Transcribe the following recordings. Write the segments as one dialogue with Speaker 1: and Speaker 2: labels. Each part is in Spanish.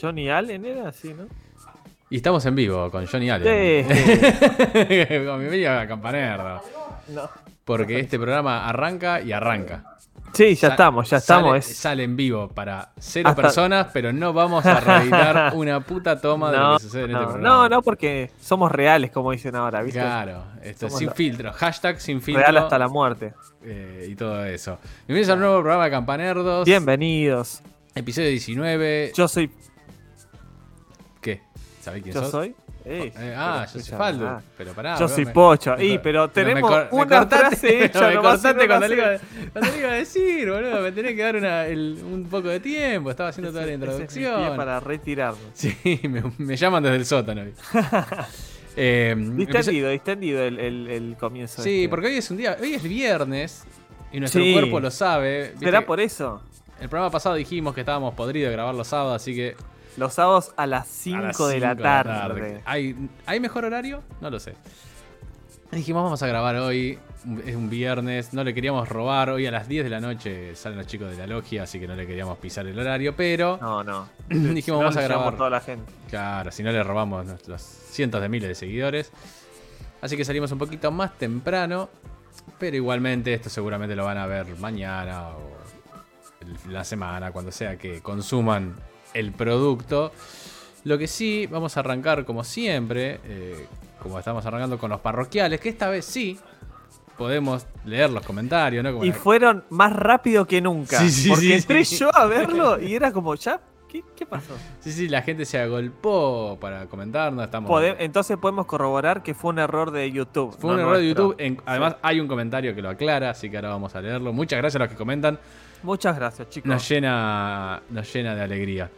Speaker 1: Johnny Allen era así, ¿no?
Speaker 2: Y estamos en vivo con Johnny Allen.
Speaker 1: Sí.
Speaker 2: con mi amiga Campanerdo.
Speaker 1: No.
Speaker 2: Porque este programa arranca y arranca.
Speaker 1: Sí, ya
Speaker 2: Sa-
Speaker 1: estamos, ya
Speaker 2: sale-
Speaker 1: estamos. es-
Speaker 2: Sale en vivo para cero
Speaker 1: Hasta-
Speaker 2: personas, pero no vamos a reeditar una puta toma de lo
Speaker 1: no,
Speaker 2: que sucede en
Speaker 1: no,
Speaker 2: este
Speaker 1: no,
Speaker 2: programa.
Speaker 1: no, porque somos reales, como dicen ahora, ¿viste?
Speaker 2: Claro, esto es
Speaker 1: Somos
Speaker 2: sin
Speaker 1: lo-
Speaker 2: filtro. Hashtag sin filtro.
Speaker 1: Real hasta la muerte.
Speaker 2: eh, y todo eso. Bienvenidos al nuevo programa de Campanerdos.
Speaker 1: Bienvenidos.
Speaker 2: Episodio 19.
Speaker 1: Yo soy.
Speaker 2: ¿Qué? ¿Sabés quién
Speaker 1: Yo
Speaker 2: sos?
Speaker 1: soy. Eh,
Speaker 2: Eh, ah, yo soy Faldo.
Speaker 1: ah,
Speaker 2: Pero pará.
Speaker 1: Yo
Speaker 2: bro,
Speaker 1: soy
Speaker 2: me-
Speaker 1: Pocho. Y, pero tenemos
Speaker 2: me
Speaker 1: una
Speaker 2: cortaste-
Speaker 1: frase hecha.
Speaker 2: Me cortaste cuando le, iba, cuando le iba a decir, boludo. Me tenés que dar una- el- un poco de tiempo. Estaba haciendo toda la
Speaker 1: ese es
Speaker 2: introducción.
Speaker 1: para retirarnos.
Speaker 2: Sí, me, me llaman desde el sótano. eh,
Speaker 1: Distendido, distendido el, el, el comienzo.
Speaker 2: Sí,
Speaker 1: este.
Speaker 2: porque hoy es un día, hoy es viernes y nuestro
Speaker 1: Sí.
Speaker 2: cuerpo lo sabe.
Speaker 1: ¿Será por eso?
Speaker 2: El programa pasado dijimos que estábamos podridos de grabar los sábados, así que
Speaker 1: Los sábados a las
Speaker 2: a
Speaker 1: 5
Speaker 2: las
Speaker 1: de la tarde.
Speaker 2: ¿Hay, ¿Hay mejor horario? No lo sé. Dijimos, vamos a grabar hoy, es un viernes, no le queríamos robar, hoy a las 10 de la noche salen los chicos de la logia, así que no le queríamos pisar el horario, pero
Speaker 1: No, no.
Speaker 2: dijimos,
Speaker 1: Si no,
Speaker 2: vamos a grabar.
Speaker 1: toda la gente.
Speaker 2: Claro, si no le robamos nuestros cientos de miles de seguidores. Así que salimos un poquito más temprano. Pero igualmente esto seguramente lo van a ver mañana o la semana, cuando sea que consuman el producto. Lo que sí, vamos a arrancar como siempre, eh, como estamos arrancando con los parroquiales, que esta vez sí podemos leer los comentarios, ¿no? Como
Speaker 1: Y
Speaker 2: la-
Speaker 1: fueron más rápido que nunca.
Speaker 2: Sí, sí,
Speaker 1: porque
Speaker 2: sí,
Speaker 1: entré yo a verlo y era como, ¿ya? ¿Qué, qué pasó?
Speaker 2: Sí, sí, la gente se agolpó para comentarnos. Estamos...
Speaker 1: Entonces podemos corroborar que fue un error de YouTube.
Speaker 2: Fue un error de. YouTube. en- además, hay un comentario que lo aclara, así que ahora vamos a leerlo. Muchas gracias a los que comentan.
Speaker 1: Muchas gracias, chicos.
Speaker 2: Nos llena, nos llena de alegría.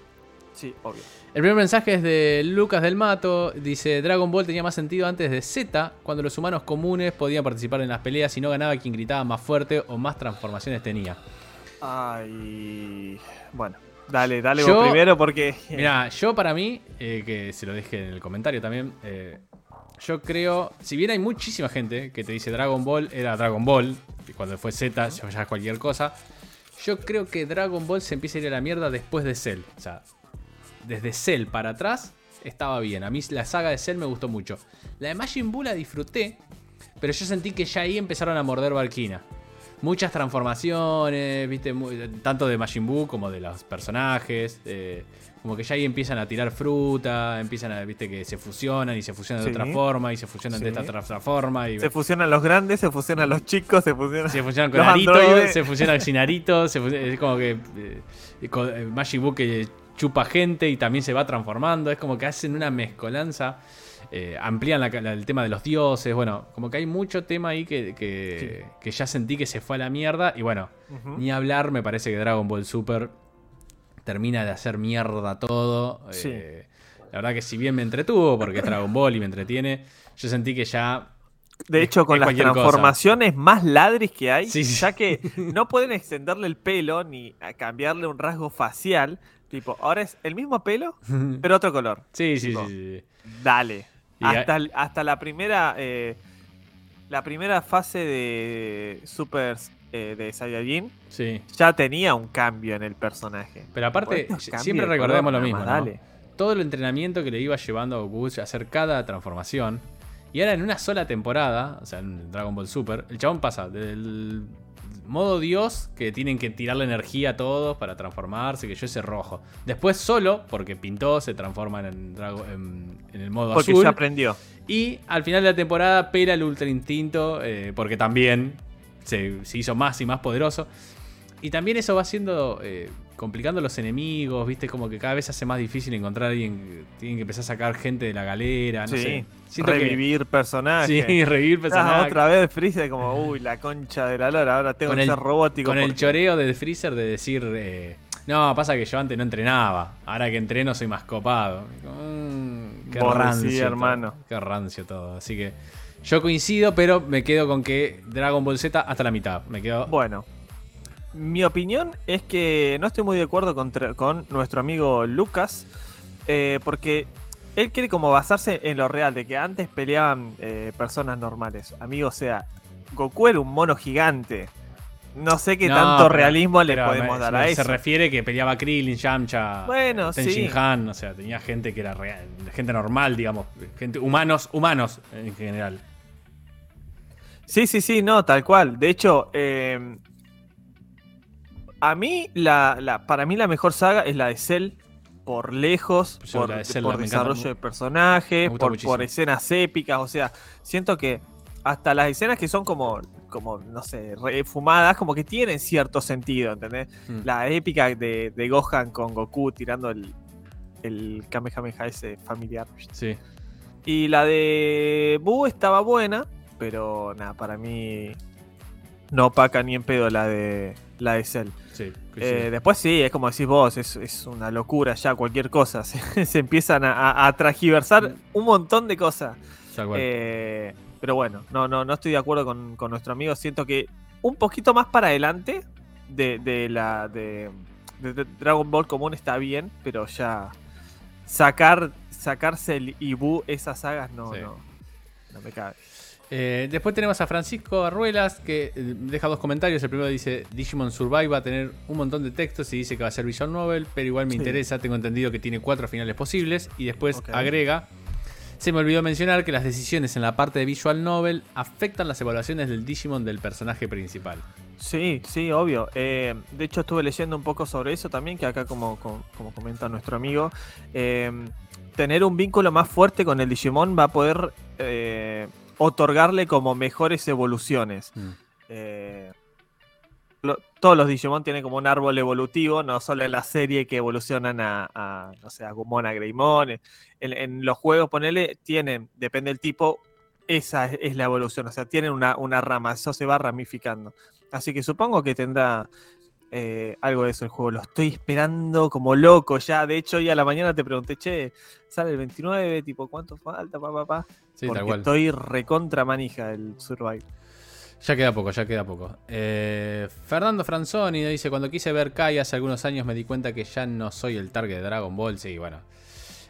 Speaker 1: Sí, obvio.
Speaker 2: El primer mensaje es de Lucas del Mato. Dice: Dragon Ball tenía más sentido antes de Z, cuando los humanos comunes podían participar en las peleas y no ganaba quien gritaba más fuerte o más transformaciones tenía.
Speaker 1: Ay. Bueno, dale, dale
Speaker 2: Yo-
Speaker 1: vos primero porque.
Speaker 2: Mira, yo para mí, eh, que se lo dije en el comentario también, eh, yo creo, si bien hay muchísima gente que te dice Dragon Ball era Dragon Ball, y cuando fue Z ya es cualquier cosa, yo creo que Dragon Ball se empieza a ir a la mierda después de Cell. O sea, desde Cell para atrás estaba bien. A mí la saga de Cell me gustó mucho. La de Majin Buu la disfruté, pero yo sentí que ya ahí empezaron a morder Valkyna. Muchas transformaciones, viste, tanto de Majin Buu como de los personajes. eh, como que ya ahí empiezan a tirar fruta, empiezan a, viste, que se fusionan y se fusionan de otra forma y se fusionan de esta otra forma. Y
Speaker 1: Se fusionan los grandes, se fusionan los chicos, se fusionan.
Speaker 2: se fusionan con
Speaker 1: androides.
Speaker 2: se fusionan sin Naruto, se fusionan- es como que eh, con, eh, Majin Buu que chupa gente y también se va transformando, es como que hacen una mezcolanza, eh, amplían la- la- el tema de los dioses, bueno, como que hay mucho tema ahí que, que, que ya sentí que se fue a la mierda y bueno, ni hablar, me parece que Dragon Ball Super termina de hacer mierda todo.
Speaker 1: Sí.
Speaker 2: eh, la verdad que si bien me entretuvo, porque es Dragon Ball y me entretiene, yo sentí que ya
Speaker 1: De hecho, con las
Speaker 2: cosa.
Speaker 1: transformaciones más ladris que hay,
Speaker 2: Sí, sí.
Speaker 1: ya que no pueden extenderle el pelo ni a cambiarle un rasgo facial. Tipo, ahora es el mismo pelo, pero otro color.
Speaker 2: Sí, sí,
Speaker 1: Tipo,
Speaker 2: sí, sí.
Speaker 1: Dale. Hasta, hasta la primera. eh, la primera fase de Super eh, de Saiyajin
Speaker 2: sí.
Speaker 1: ya tenía un cambio en el personaje.
Speaker 2: Pero aparte, siempre
Speaker 1: de
Speaker 2: recordemos lo mismo,
Speaker 1: nada más,
Speaker 2: ¿no?
Speaker 1: dale.
Speaker 2: Todo el entrenamiento que le iba llevando a Goku a hacer cada transformación. Y ahora en una sola temporada, o sea, en Dragon Ball Super, el chabón pasa del modo Dios, que tienen que tirarle energía a todos para transformarse, que yo ese rojo. Después solo, porque pintó, se transforma en, en- en el modo
Speaker 1: Porque
Speaker 2: azul.
Speaker 1: ya aprendió.
Speaker 2: Y al final de la temporada pela el Ultra Instinto, eh, porque también se, se hizo más y más poderoso. Y también eso va haciendo, eh, complicando los enemigos, viste, como que cada vez se hace más difícil encontrar a alguien, tienen que empezar a sacar gente de la galera, no
Speaker 1: sí.
Speaker 2: sé. Siento que-
Speaker 1: Revivir personajes.
Speaker 2: Sí, revivir
Speaker 1: Ah,
Speaker 2: personajes.
Speaker 1: otra vez Freezer como, uy, la concha de la lora, ahora tengo
Speaker 2: Con
Speaker 1: que
Speaker 2: el-
Speaker 1: ser robótico.
Speaker 2: Con el choreo de Freezer de decir, eh, no, pasa que yo antes no entrenaba, ahora que entreno soy más copado. Mm, qué
Speaker 1: Vos
Speaker 2: rancio,
Speaker 1: decís,
Speaker 2: todo,
Speaker 1: hermano.
Speaker 2: Qué rancio todo. Así que yo coincido, pero me quedo con que Dragon Ball Z hasta la mitad. Me quedo.
Speaker 1: Bueno, mi opinión es que no estoy muy de acuerdo con, con nuestro amigo Lucas, eh, porque él quiere como basarse en lo real, de que antes peleaban eh, personas normales. Amigo, o sea, Goku era un mono gigante. no sé qué
Speaker 2: No,
Speaker 1: tanto
Speaker 2: pero-
Speaker 1: realismo le podemos
Speaker 2: me-
Speaker 1: dar
Speaker 2: se-
Speaker 1: a
Speaker 2: Se
Speaker 1: eso.
Speaker 2: refiere que peleaba Krillin, Yamcha,
Speaker 1: Bueno, sí.
Speaker 2: Han, o sea, tenía gente que era real, gente normal, digamos, gente humanos, humanos en general.
Speaker 1: Sí, sí, sí, no, tal cual. De hecho, eh, a mí, la, la- para mí la mejor saga es la de Cell, por lejos,
Speaker 2: Yo
Speaker 1: por,
Speaker 2: de
Speaker 1: por
Speaker 2: encanta
Speaker 1: desarrollo de personajes, por, por escenas épicas. O sea, siento que hasta las escenas que son como, como no sé, re fumadas, como que tienen cierto sentido, ¿entendés?
Speaker 2: Mm.
Speaker 1: La épica de, de Gohan con Goku tirando el, el Kamehameha ese familiar.
Speaker 2: Sí,
Speaker 1: Y la de Buu estaba buena, pero nada, para mí no opaca ni en pedo la de la de Cell.
Speaker 2: sí.
Speaker 1: Eh, después sí, es como decís vos, es, es una locura ya cualquier cosa. Se, se empiezan a, a- a transgiversar un montón de cosas. Eh, pero bueno, no, no, no estoy de acuerdo con, con nuestro amigo. Siento que un poquito más para adelante de, de la de, de- de Dragon Ball común está bien, pero ya sacar sacarse el Ibu esas sagas no,
Speaker 2: Sí.
Speaker 1: no, no me cabe.
Speaker 2: Eh, después tenemos a Francisco Arruelas que eh, deja dos comentarios. El primero dice: Digimon Survive va a tener un montón de textos y dice que va a ser Visual Novel, pero igual me
Speaker 1: Sí.
Speaker 2: interesa. Tengo entendido que tiene cuatro finales posibles. Y después agrega: Se me olvidó mencionar que las decisiones en la parte de Visual Novel afectan las evaluaciones del Digimon del personaje principal.
Speaker 1: Sí, sí, obvio. Eh, de hecho, estuve leyendo un poco sobre eso también, que acá, como, como, como comenta nuestro amigo, eh, tener un vínculo más fuerte con el Digimon va a poder otorgarle como mejores evoluciones. Eh, lo- todos los Digimon tienen como un árbol evolutivo, no solo en la serie que evolucionan a, a, no sé, a Gumon, a Greymon. En, en los juegos, ponele, tienen, depende del tipo, esa es, es la evolución. O sea, tienen una, una rama, eso se va ramificando. Así que supongo que tendrá eh, algo de eso el juego. Lo estoy esperando como loco ya. De hecho, hoy a la mañana te pregunté, che, sale el 29, tipo, ¿cuánto falta? Pa, pa, pa?
Speaker 2: Sí,
Speaker 1: Porque
Speaker 2: tal cual.
Speaker 1: estoy recontra manija el Survive.
Speaker 2: Ya queda poco, ya queda poco. Eh, Fernando Franzoni dice: Cuando quise ver Kai hace algunos años me di cuenta que ya no soy el target de Dragon Ball. Sí, bueno.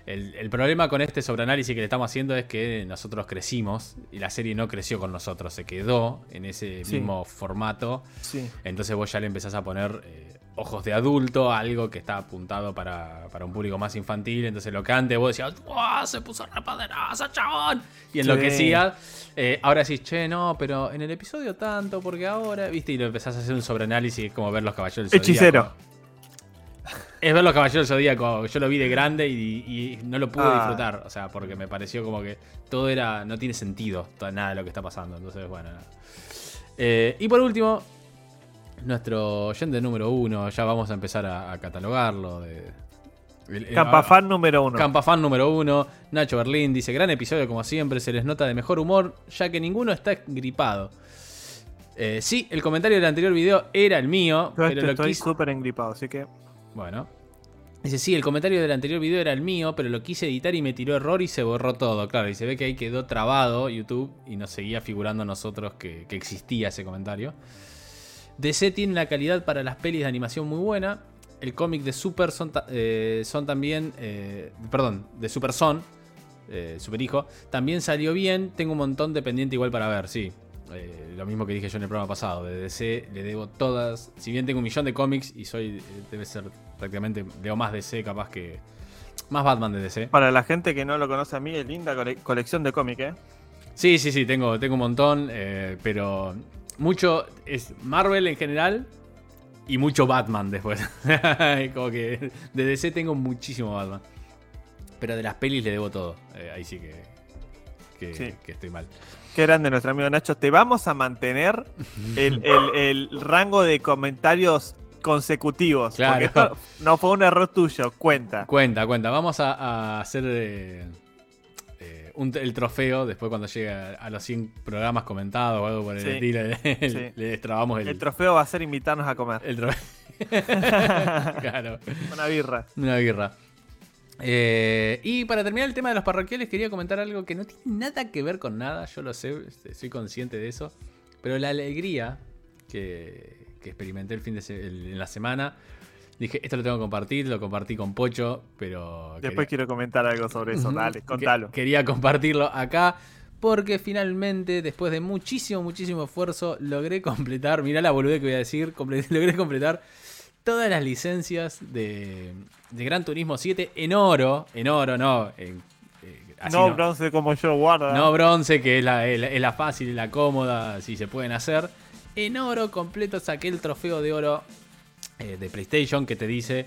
Speaker 2: El, el problema con este sobreanálisis que le estamos haciendo es que nosotros crecimos y la serie no creció con nosotros, se quedó en ese
Speaker 1: Sí.
Speaker 2: mismo formato.
Speaker 1: Sí.
Speaker 2: Entonces vos ya le empezás a poner eh, ojos de adulto, algo que está apuntado para, para un público más infantil. Entonces lo que antes vos decías, ¡Wow! Se puso repoderosa, chabón. Y enloquecías. Eh, ahora decís, che, no, pero en el episodio tanto, porque ahora, viste, y lo empezás a hacer un sobreanálisis como ver los caballeros del Zodíaco. Es ver los caballeros del Zodíaco. Yo lo vi de grande y, y no lo pude
Speaker 1: Ah.
Speaker 2: disfrutar. O sea, porque me pareció como que todo era. No tiene sentido todo- nada de lo que está pasando. Entonces, bueno. Eh, y por último, nuestro oyente número uno. Ya vamos a empezar a, a catalogarlo. De, el-
Speaker 1: Campafan número uno.
Speaker 2: Campafan número uno, Nacho Berlín dice, gran episodio como siempre, se les nota de mejor humor, ya que ninguno está gripado. Eh, sí, el comentario del anterior video era el mío,
Speaker 1: Yo
Speaker 2: pero
Speaker 1: este
Speaker 2: lo
Speaker 1: estoy
Speaker 2: quise...
Speaker 1: súper engripado, así que.
Speaker 2: Bueno. Dice, sí, el comentario del anterior video era el mío, pero lo quise editar y me tiró error y se borró todo. Claro, y se ve que ahí quedó trabado YouTube y nos seguía figurando a nosotros que, existía ese comentario. DC tiene la calidad para las pelis de animación muy buena. El cómic de Super son, eh, también. eh, perdón, de Super Son. eh, Super Hijo. También salió bien. Tengo un montón de pendiente igual para ver, sí. Eh, lo mismo que dije yo en el programa pasado. De DC le debo todas. Si bien tengo un millón de cómics y soy. eh, debe ser prácticamente. Leo más DC capaz que. Más Batman de DC.
Speaker 1: Para la gente que no lo conoce a mí, es linda cole- colección de cómic, ¿eh?
Speaker 2: Sí, sí, sí, tengo, tengo un montón, eh, pero mucho es Marvel en general y mucho Batman después. Como que de DC tengo muchísimo Batman. Pero de las pelis le debo todo. Eh, ahí sí que, que,
Speaker 1: Sí.
Speaker 2: que estoy mal.
Speaker 1: Qué grande nuestro amigo Nacho. Te vamos a mantener el, el- el rango de comentarios consecutivos.
Speaker 2: Claro.
Speaker 1: Porque esto no fue un error tuyo, cuenta.
Speaker 2: Cuenta, cuenta. Vamos a, a hacer eh, eh, un- el trofeo después cuando llegue a, a los 100 programas comentados o algo por el
Speaker 1: Sí.
Speaker 2: estilo. Le,
Speaker 1: Sí.
Speaker 2: le destrabamos el,
Speaker 1: El trofeo va a ser invitarnos a comer.
Speaker 2: el trofeo. claro.
Speaker 1: Una birra.
Speaker 2: Una birra. Eh, y para terminar el tema de los parroquiales, quería comentar algo que no tiene nada que ver con nada, yo lo sé, este, soy consciente de eso. Pero la alegría que, que experimenté el fin de se- el- en la semana, dije, esto lo tengo que compartir, lo compartí con Pocho, pero.
Speaker 1: Después
Speaker 2: quería-
Speaker 1: quiero comentar algo sobre eso. Dale, contalo.
Speaker 2: quería compartirlo acá Porque finalmente, después de muchísimo, muchísimo esfuerzo, logré completar. Mirá la boludez que voy a decir. logré completar todas las licencias de, de Gran Turismo 7 en oro. En oro, no. en- eh, así
Speaker 1: no,
Speaker 2: no.
Speaker 1: bronce como yo, guarda.
Speaker 2: No bronce, que es la, es la- es la fácil y la cómoda, si se pueden hacer. En oro completo saqué el trofeo de oro eh, de PlayStation que te dice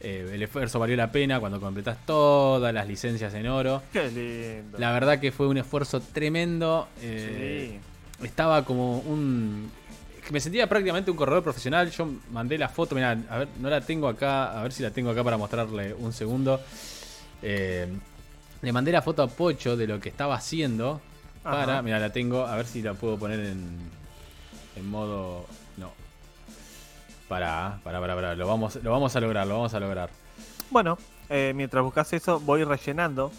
Speaker 2: eh, el esfuerzo valió la pena cuando completas todas las licencias en oro.
Speaker 1: Qué lindo.
Speaker 2: La verdad que fue un esfuerzo tremendo. eh, Estaba como un... Me sentía prácticamente un corredor profesional. Yo mandé la foto, mira, a ver, no la tengo acá, a ver si la tengo acá para mostrarle un segundo. Eh, le mandé la foto a Pocho de lo que estaba haciendo. Para, mira, la tengo, a ver si la puedo poner en, en modo... No. Para, para, para, para, lo vamos, lo vamos a lograr, lo vamos a lograr.
Speaker 1: Bueno, eh, mientras buscas eso, voy rellenando.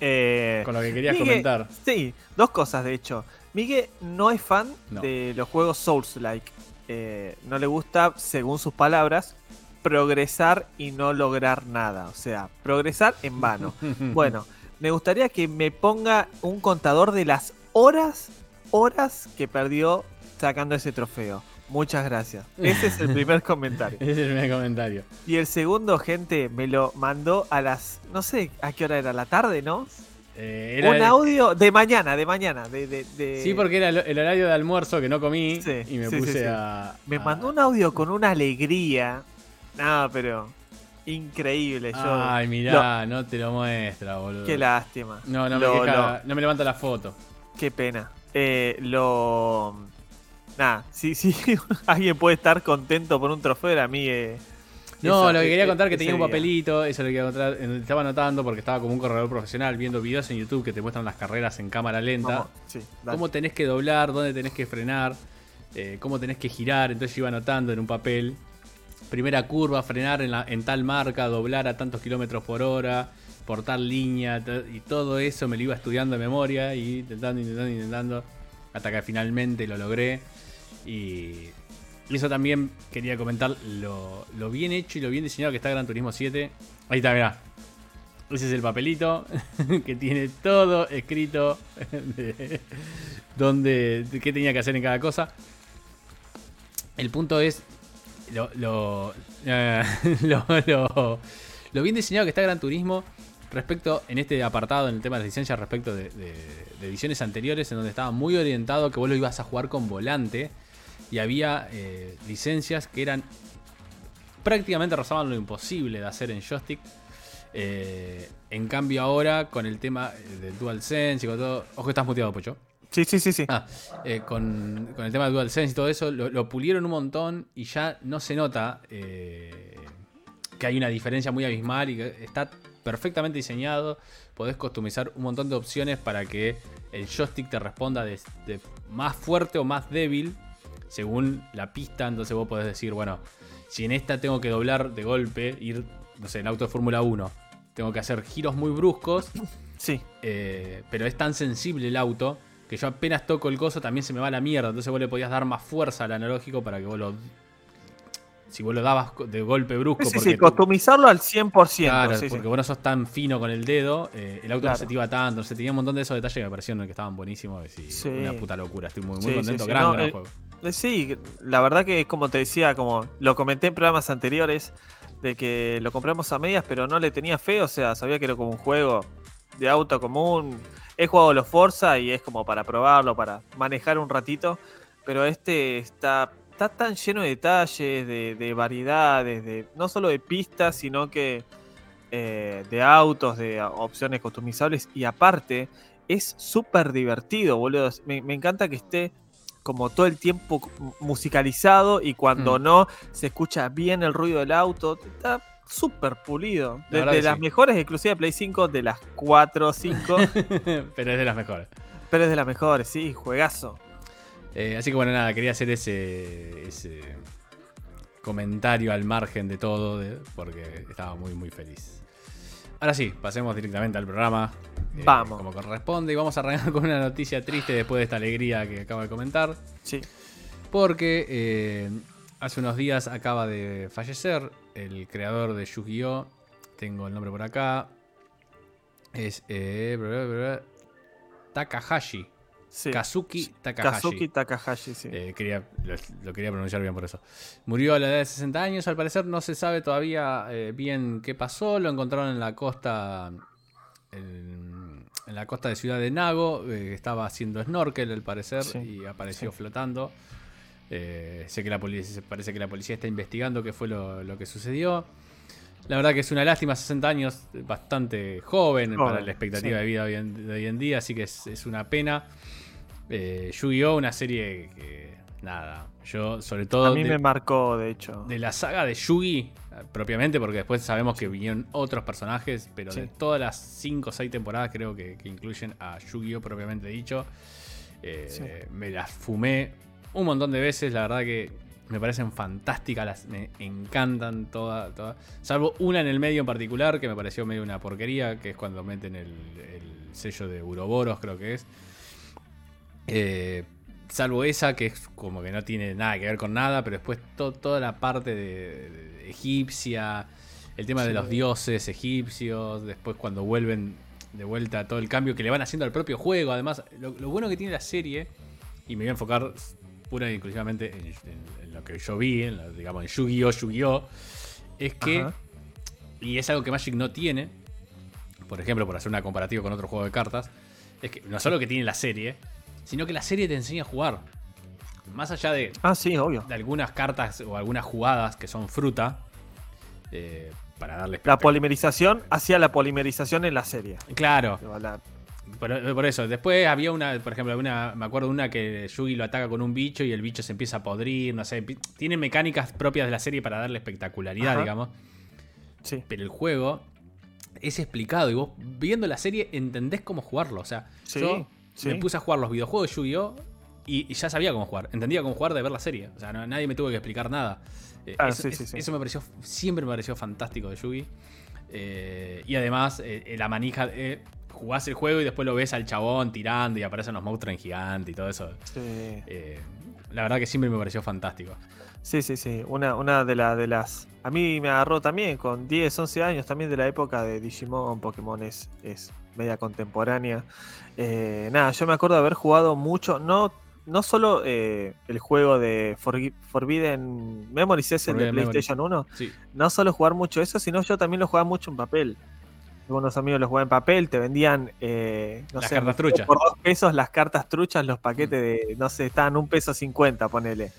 Speaker 1: Eh,
Speaker 2: Con lo que querías comentar.
Speaker 1: Sí, dos cosas de hecho. Miguel no es fan
Speaker 2: No.
Speaker 1: de los juegos Souls-like. Eh, no le gusta, según sus palabras, progresar y no lograr nada. O sea, progresar en vano. Bueno, me gustaría que me ponga un contador de las horas, horas que perdió sacando ese trofeo. Muchas gracias. Ese es el primer comentario.
Speaker 2: Ese es el primer comentario.
Speaker 1: Y el segundo, gente, me lo mandó a las, no sé a qué hora era, la tarde, ¿no?
Speaker 2: Eh, era
Speaker 1: Un audio de mañana, de mañana, de... de- de-
Speaker 2: Sí, porque era el, horario de almuerzo que no comí
Speaker 1: Sí,
Speaker 2: y me
Speaker 1: sí,
Speaker 2: puse
Speaker 1: sí.
Speaker 2: a.
Speaker 1: Me
Speaker 2: a-
Speaker 1: mandó un audio con una alegría. No, pero increíble. Yo,
Speaker 2: Ay, mirá, no te lo muestra, boludo.
Speaker 1: Qué lástima.
Speaker 2: No, no me,
Speaker 1: Lo-
Speaker 2: deja- no me levanta la foto.
Speaker 1: Qué pena. Eh, lo. Nada, sí, sí. alguien puede estar contento por un trofeo, era a mí. eh,
Speaker 2: No,
Speaker 1: esa-
Speaker 2: lo que quería
Speaker 1: eh,
Speaker 2: contar que tenía un papelito, eso lo quería contar, estaba anotando porque estaba como un corredor profesional viendo videos en YouTube que te muestran las carreras en cámara lenta.
Speaker 1: Vamos, sí, dale.
Speaker 2: cómo tenés que doblar, dónde tenés que frenar, eh, cómo tenés que girar. Entonces yo iba anotando en un papel. Primera curva, frenar en, la- en tal marca, doblar a tantos kilómetros por hora, por tal línea, y todo eso me lo iba estudiando de memoria y intentando, intentando, intentando, hasta que finalmente lo logré. Y, y eso también quería comentar lo, bien hecho y lo bien diseñado que está Gran Turismo 7. Ahí está, mirá. Ese es el papelito que tiene todo escrito de dónde, de qué tenía que hacer en cada cosa. El punto es eh, lo, bien diseñado que está Gran Turismo respecto en este apartado, en el tema de las licencias, respecto de ediciones anteriores, en donde estaba muy orientado que vos lo ibas a jugar con volante y había eh, licencias que eran prácticamente rozaban lo imposible de hacer en joystick. Eh, en cambio ahora con el tema eh, del DualSense y con todo... Ojo, estás muteado, Pocho.
Speaker 1: Sí, sí, sí, sí.
Speaker 2: Ah, eh, con, con el tema de DualSense y todo eso, lo, lo pulieron un montón y ya no se nota eh, que hay una diferencia muy abismal y que está perfectamente diseñado. Podés customizar un montón de opciones para que el joystick te responda de, de más fuerte o más débil según la pista. Entonces vos podés decir, bueno, si en esta tengo que doblar de golpe, ir, no sé, en auto de Fórmula 1, tengo que hacer giros muy bruscos.
Speaker 1: Sí.
Speaker 2: Eh, pero es tan sensible el auto que yo apenas toco el coso también se me va a la mierda. Entonces vos le podías dar más fuerza al analógico para que vos lo. Si vos lo dabas de golpe brusco.
Speaker 1: Sí, sí,
Speaker 2: porque
Speaker 1: customizarlo al 100%.
Speaker 2: Claro,
Speaker 1: sí, sí.
Speaker 2: porque vos no sos tan fino con el dedo, eh, el auto no se te iba tanto. Se tenía un montón de esos detalles que me parecieron que estaban buenísimos. y
Speaker 1: Sí.
Speaker 2: Una puta locura. Estoy muy, muy contento. Gran,
Speaker 1: No,
Speaker 2: gran
Speaker 1: eh,
Speaker 2: juego.
Speaker 1: Eh, Sí, la verdad que como te decía, como lo comenté en programas anteriores, de que lo compramos a medias, pero no le tenía fe, o sea, sabía que era como un juego de auto común. He jugado los Forza y es como para probarlo, para manejar un ratito, pero este está, está tan lleno de detalles, de, de variedades, de no solo de pistas, sino que eh, de autos, de opciones customizables y aparte es súper divertido, boludo. Me encanta que esté como todo el tiempo mu- musicalizado y cuando
Speaker 2: Mm.
Speaker 1: no se escucha bien el ruido del auto. Está súper pulido.
Speaker 2: La
Speaker 1: De, las
Speaker 2: sí.
Speaker 1: mejores, exclusive de Play 5, de las 4 o 5,
Speaker 2: pero es de las mejores.
Speaker 1: pero es de las mejores, sí, juegazo.
Speaker 2: Eh, así que bueno, nada, quería hacer ese, ese comentario al margen de todo, de- porque estaba muy, muy feliz. Ahora sí, pasemos directamente al programa. Eh,
Speaker 1: Vamos.
Speaker 2: Como corresponde, y vamos a arrancar con una noticia triste después de esta alegría que acabo de comentar.
Speaker 1: Sí.
Speaker 2: Porque eh, hace unos días acaba de fallecer el creador de Yu-Gi-Oh! Tengo el nombre por acá. Es. eh. Takahashi.
Speaker 1: Sí.
Speaker 2: Kazuki Takahashi.
Speaker 1: Kazuki Takahashi, sí.
Speaker 2: Eh, quería, lo, lo quería pronunciar bien por eso. Murió a la edad de 60 años, al parecer no se sabe todavía eh, bien qué pasó. Lo encontraron en la costa. En la costa de Ciudad de Nago. eh, estaba haciendo snorkel, al parecer,
Speaker 1: Sí,
Speaker 2: y apareció
Speaker 1: sí.
Speaker 2: flotando. Eh, sé que la policía, parece que la policía está investigando qué fue lo, lo que sucedió. La verdad que es una lástima, 60 años, bastante joven,
Speaker 1: Joven,
Speaker 2: para la expectativa
Speaker 1: sí.
Speaker 2: de vida hoy en, de hoy en día, así que es, es una pena. Eh, Yu-Gi-Oh! una serie que, nada, yo sobre todo
Speaker 1: A mí
Speaker 2: de,
Speaker 1: me marcó, de hecho.
Speaker 2: de la saga de Yugi, propiamente, porque después sabemos que vinieron otros personajes, pero de todas las 5 o 6 temporadas creo que, que incluyen a Yu-Gi-Oh! propiamente dicho, eh,
Speaker 1: Sí.
Speaker 2: me las fumé un montón de veces, la verdad que me parecen fantásticas, las, me encantan todas, todas. Salvo una en el medio en particular que me pareció medio una porquería, que es cuando meten el, el sello de Uroboros, creo que es. Eh, salvo esa, que es como que no tiene nada que ver con nada, pero después to- toda la parte de, de egipcia, el tema de los dioses egipcios, después cuando vuelven de vuelta todo el cambio que le van haciendo al propio juego. Además, lo, lo bueno que tiene la serie, y me voy a enfocar pura y exclusivamente en, en- en lo que yo vi, en lo- digamos, en Yu-Gi-Oh! Yu-Gi-Oh! es que,
Speaker 1: Ajá.
Speaker 2: y es algo que Magic no tiene, por ejemplo, por hacer una comparativa con otro juego de cartas, es que no solo que tiene la serie, sino que la serie te enseña a jugar. Más allá de,
Speaker 1: Ah, sí, obvio.
Speaker 2: de algunas cartas o algunas jugadas que son fruta, eh, para darle
Speaker 1: La polimerización hacía la polimerización en la serie.
Speaker 2: Claro,
Speaker 1: La-
Speaker 2: por, por eso. Después había una, por ejemplo, una, me acuerdo de una que Yugi lo ataca con un bicho y el bicho se empieza a podrir, no sé. Tiene mecánicas propias de la serie para darle espectacularidad,
Speaker 1: Ajá.
Speaker 2: digamos.
Speaker 1: sí.
Speaker 2: Pero el juego es explicado y vos viendo la serie entendés cómo jugarlo. O sea,
Speaker 1: Sí,
Speaker 2: yo
Speaker 1: sí.
Speaker 2: me puse a jugar los videojuegos de Yu-Gi-Oh! Y, y ya sabía cómo jugar. Entendía cómo jugar de ver la serie. O sea, no- nadie me tuvo que explicar nada. Eh,
Speaker 1: Claro,
Speaker 2: eso,
Speaker 1: sí, sí,
Speaker 2: eso me pareció, siempre me pareció fantástico de Yugi. Eh, y además, eh, eh, la manija, eh, jugás el juego y después lo ves al chabón tirando y aparecen los monstruos en gigante y todo eso.
Speaker 1: Sí.
Speaker 2: La verdad que siempre me pareció fantástico.
Speaker 1: Sí, sí, sí. Una, una de, la- de las. A mí me agarró también con 10, 11 años, también de la época de Digimon, Pokémon es, es media contemporánea. Eh, nada, yo me acuerdo de haber jugado mucho, no, no solo eh, el juego de Forbidden Memories, ese el de
Speaker 2: Forbidden Memories.
Speaker 1: PlayStation 1,
Speaker 2: Sí,
Speaker 1: no solo jugar mucho eso, sino yo también lo jugaba mucho en papel. Algunos amigos lo jugaban en papel, te vendían, eh, no
Speaker 2: Las
Speaker 1: sé,
Speaker 2: cartas truchas.
Speaker 1: por dos pesos las cartas truchas, los paquetes de, no sé, estaban un peso cincuenta, ponele.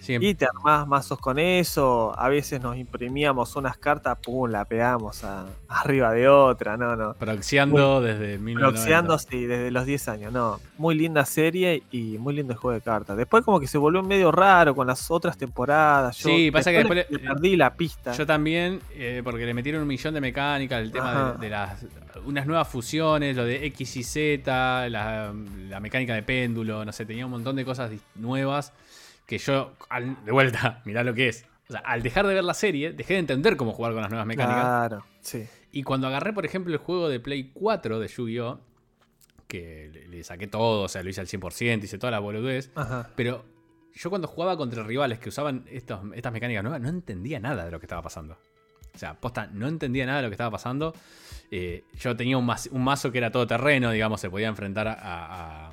Speaker 2: Siempre.
Speaker 1: Y te armás mazos con eso. A veces nos imprimíamos unas cartas, pum, la pegamos a- arriba de otra. No, no.
Speaker 2: Proxeando desde 1990.
Speaker 1: Proxeando, sí, desde los 10 años. No, muy linda serie y muy lindo el juego de cartas. Después, como que se volvió medio raro con las otras temporadas. Yo
Speaker 2: Sí, pasa que
Speaker 1: después le
Speaker 2: le-
Speaker 1: perdí la pista.
Speaker 2: Yo también, eh, porque le metieron un millón de mecánicas, el tema de, de las unas nuevas fusiones, lo de X y Z, la, la mecánica de péndulo, no sé, tenía un montón de cosas nuevas que yo, al- de vuelta, mirá lo que es. O sea, al dejar de ver la serie, dejé de entender cómo jugar con las nuevas mecánicas.
Speaker 1: Claro, sí.
Speaker 2: Y cuando agarré, por ejemplo, el juego de Play 4 de Yu-Gi-Oh! Que le, le saqué todo, o sea, lo hice al 100%, hice toda la boludez.
Speaker 1: Ajá.
Speaker 2: Pero yo cuando jugaba contra rivales que usaban estos, estas mecánicas nuevas, no entendía nada de lo que estaba pasando. O sea, posta, no entendía nada de lo que estaba pasando. Eh, yo tenía un, mas- un mazo que era todo terreno, digamos, se podía enfrentar a, a-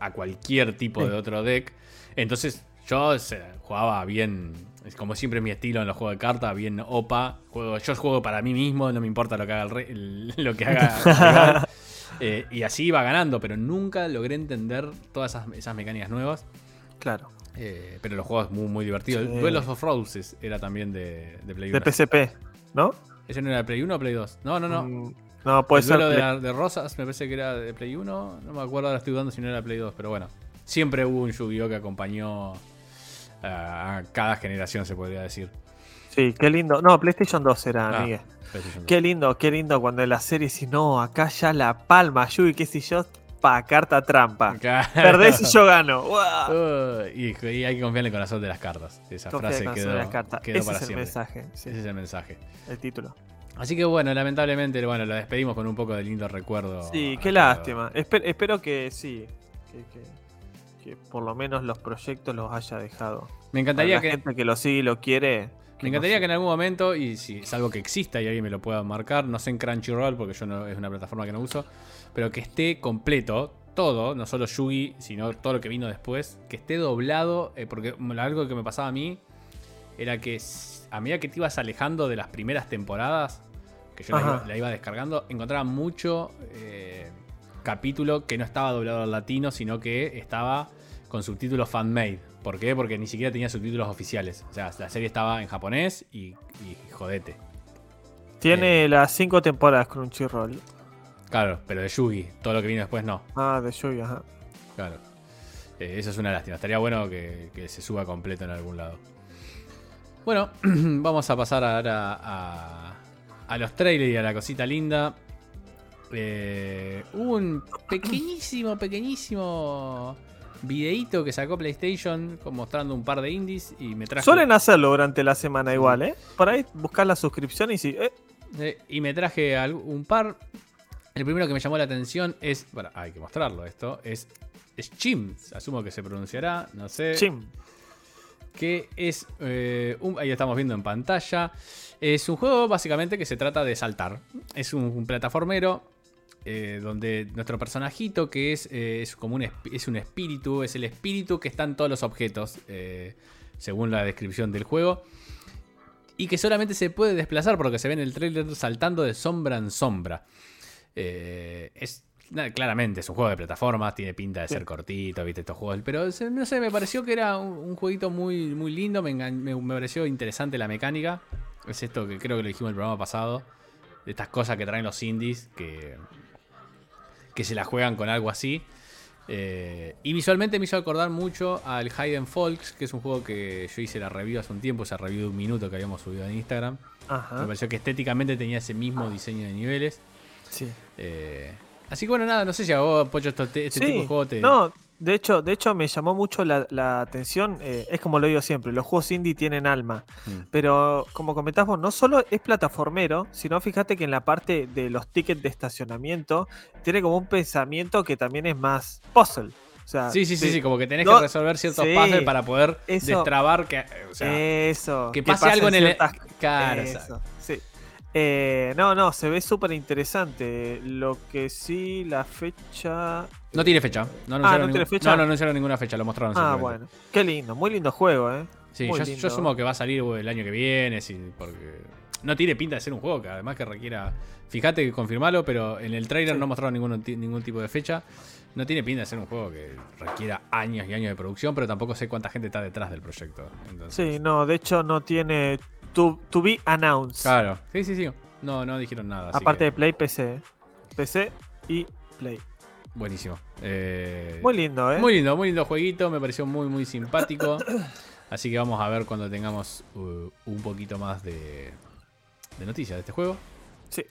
Speaker 2: a cualquier tipo
Speaker 1: Sí.
Speaker 2: de otro deck. Entonces yo jugaba bien, es como siempre mi estilo en los juegos de cartas, bien OPA. Juego, yo juego para mí mismo, no me importa lo que haga el, re- el- lo que haga. Eh, y así iba ganando, pero nunca logré entender todas esas, esas mecánicas nuevas.
Speaker 1: Claro.
Speaker 2: Eh, pero los juegos muy, muy divertidos.
Speaker 1: Sí.
Speaker 2: Duelos of Roses era también de, de Play 1.
Speaker 1: De PSP, ¿no?
Speaker 2: ¿Ese no era de Play 1 o Play 2? No, no, no.
Speaker 1: Mm, No, puede
Speaker 2: el
Speaker 1: ser.
Speaker 2: duelo de,
Speaker 1: Play-
Speaker 2: la- de Rosas me parece que era de Play 1. No me acuerdo, ahora estoy dudando si no era de Play 2, pero bueno. Siempre hubo un Yu-Gi-Oh! que acompañó a, cada generación, se podría decir.
Speaker 1: Sí, qué lindo. No, PlayStation 2 era,
Speaker 2: Ah,
Speaker 1: Miguel.
Speaker 2: PlayStation 2.
Speaker 1: Qué lindo, qué lindo cuando en la serie si no, acá ya la palma, Yugi, qué sé yo, pa, carta trampa.
Speaker 2: Claro.
Speaker 1: Perdés y yo gano.
Speaker 2: Y, y hay que confiar en el corazón de las cartas. Esa
Speaker 1: Confía
Speaker 2: frase quedó,
Speaker 1: las cartas.
Speaker 2: quedó
Speaker 1: Ese
Speaker 2: para
Speaker 1: es el mensaje, sí,
Speaker 2: Ese es el mensaje.
Speaker 1: el título.
Speaker 2: Así que bueno, lamentablemente, bueno, lo despedimos con un poco de lindo recuerdo.
Speaker 1: Sí, qué lástima. Espe- espero que sí, que, que- que por lo menos los proyectos los haya dejado.
Speaker 2: Me encantaría
Speaker 1: la
Speaker 2: que,
Speaker 1: gente que lo sigue y lo quiere.
Speaker 2: Me encantaría que en algún momento, y si es algo que exista y alguien me lo pueda marcar, no sé en Crunchyroll, porque yo no es una plataforma que no uso, pero que esté completo, todo, no solo Yugi, sino todo lo que vino después, que esté doblado, eh, porque algo que me pasaba a mí era que a medida que te ibas alejando de las primeras temporadas, que yo la iba, descargando, encontraba mucho eh, capítulo que no estaba doblado al latino, sino que estaba con subtítulos fan-made. ¿Por qué? Porque ni siquiera tenía subtítulos oficiales. O sea, la serie estaba en japonés y, jodete.
Speaker 1: Tiene eh. las cinco temporadas Crunchyroll.
Speaker 2: Claro, pero de Yugi. Todo lo que vino después no.
Speaker 1: Ah, de Yugi, ajá.
Speaker 2: Claro. Eh, eso es una lástima. Estaría bueno que, se suba completo en algún lado. Bueno, vamos a pasar ahora a, a los trailers y a la cosita linda. Eh, un pequeñísimo, pequeñísimo videíto que sacó PlayStation mostrando un par de indies y me traje.
Speaker 1: Suelen hacerlo durante la semana igual, ¿eh? Por ahí buscar la suscripción y sí.
Speaker 2: Eh. y me traje un par. El primero que me llamó la atención es. Bueno, hay que mostrarlo esto. Es. Es Chim. Asumo que se pronunciará. No sé.
Speaker 1: Chim.
Speaker 2: Que es. Eh, ahí estamos viendo en pantalla. Es un juego básicamente que se trata de saltar. Es un plataformero eh, donde nuestro personajito, que es, eh, es como un, es un espíritu, es el espíritu que está en todos los objetos, eh, según la descripción del juego. Y que solamente se puede desplazar porque se ve en el trailer saltando de sombra en sombra. es claramente es un juego de plataformas, tiene pinta de ser cortito, viste estos juegos. Pero no sé, me pareció que era un, jueguito muy, muy lindo, me, me, pareció interesante la mecánica. Es esto que creo que lo dijimos el programa pasado. De estas cosas que traen los indies, que que se la juegan con algo así. Eh, y visualmente me hizo acordar mucho al Hidden Folks, que es un juego que yo hice la review hace un tiempo, esa review de un minuto que habíamos subido en Instagram. Me pareció que estéticamente tenía ese mismo diseño de niveles.
Speaker 1: Sí.
Speaker 2: Eh, así que bueno, nada, no sé si a vos, Pocho, este, este tipo de juego te.
Speaker 1: No, de hecho, de hecho me llamó mucho la, atención, eh, es como lo digo siempre, los juegos indie tienen alma, mm. pero como comentamos, no solo es plataformero, sino fíjate que en la parte de los tickets de estacionamiento tiene como un pensamiento que también es más puzzle.
Speaker 2: sí, sí, sí, sí, como que tenés que resolver ciertos puzzles para poder destrabar que,
Speaker 1: eso,
Speaker 2: que pase algo en el...
Speaker 1: Eso, sí. Eh, no, no, se ve súper interesante. Lo que sí, la fecha.
Speaker 2: No tiene fecha. No
Speaker 1: ah, no tiene fecha.
Speaker 2: No, no anunciaron ninguna fecha, lo mostraron.
Speaker 1: Ah, bueno. Qué lindo, muy lindo juego, ¿eh?
Speaker 2: Sí, yo, yo, asumo que va a salir el año que viene, sí, porque no tiene pinta de ser un juego que además que requiera. Fíjate que confirmalo, pero en el trailer no mostraron ningún, ningún tipo de fecha. No tiene pinta de ser un juego que requiera años y años de producción, pero tampoco sé cuánta gente está detrás del proyecto.
Speaker 1: Sí, no, de hecho no tiene to, be announced.
Speaker 2: Claro, sí, sí, sí. No, no dijeron nada.
Speaker 1: Aparte de Play, PC. PC y Play.
Speaker 2: Buenísimo. Eh,
Speaker 1: muy lindo, ¿eh?
Speaker 2: Muy lindo, muy lindo jueguito. Me pareció muy, muy simpático. Así que vamos a ver cuando tengamos uh, un poquito más de, de noticias de este juego.
Speaker 1: Sí.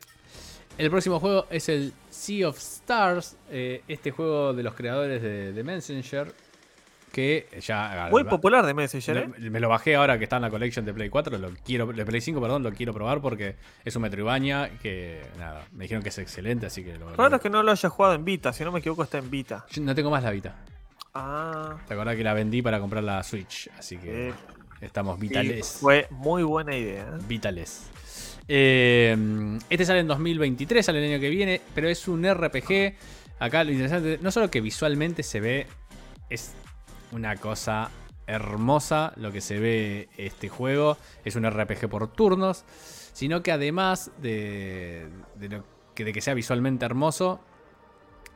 Speaker 2: El próximo juego es el Sea of Stars. Eh, este juego de los creadores de, de Messenger que ya...
Speaker 1: Muy popular de Messenger, ¿eh?
Speaker 2: Me lo bajé ahora que está en la collection de Play 4, lo quiero, de Play 5, perdón, lo quiero probar porque es un Metroidvania que, nada, me dijeron que es excelente, así que lo...
Speaker 1: Raro es que no lo haya jugado en Vita, si no me equivoco está en Vita.
Speaker 2: no tengo más la Vita.
Speaker 1: Ah.
Speaker 2: Te acordás que la vendí para comprar la Switch, así que estamos vitales.
Speaker 1: fue muy buena idea. ¿eh?
Speaker 2: Vitales. Eh, este sale en 2023, sale el año que viene, pero es un RPG. Acá lo interesante, no solo que visualmente se ve, es una cosa hermosa lo que se ve este juego. Es un RPG por turnos. Sino que además de, que, de que sea visualmente hermoso,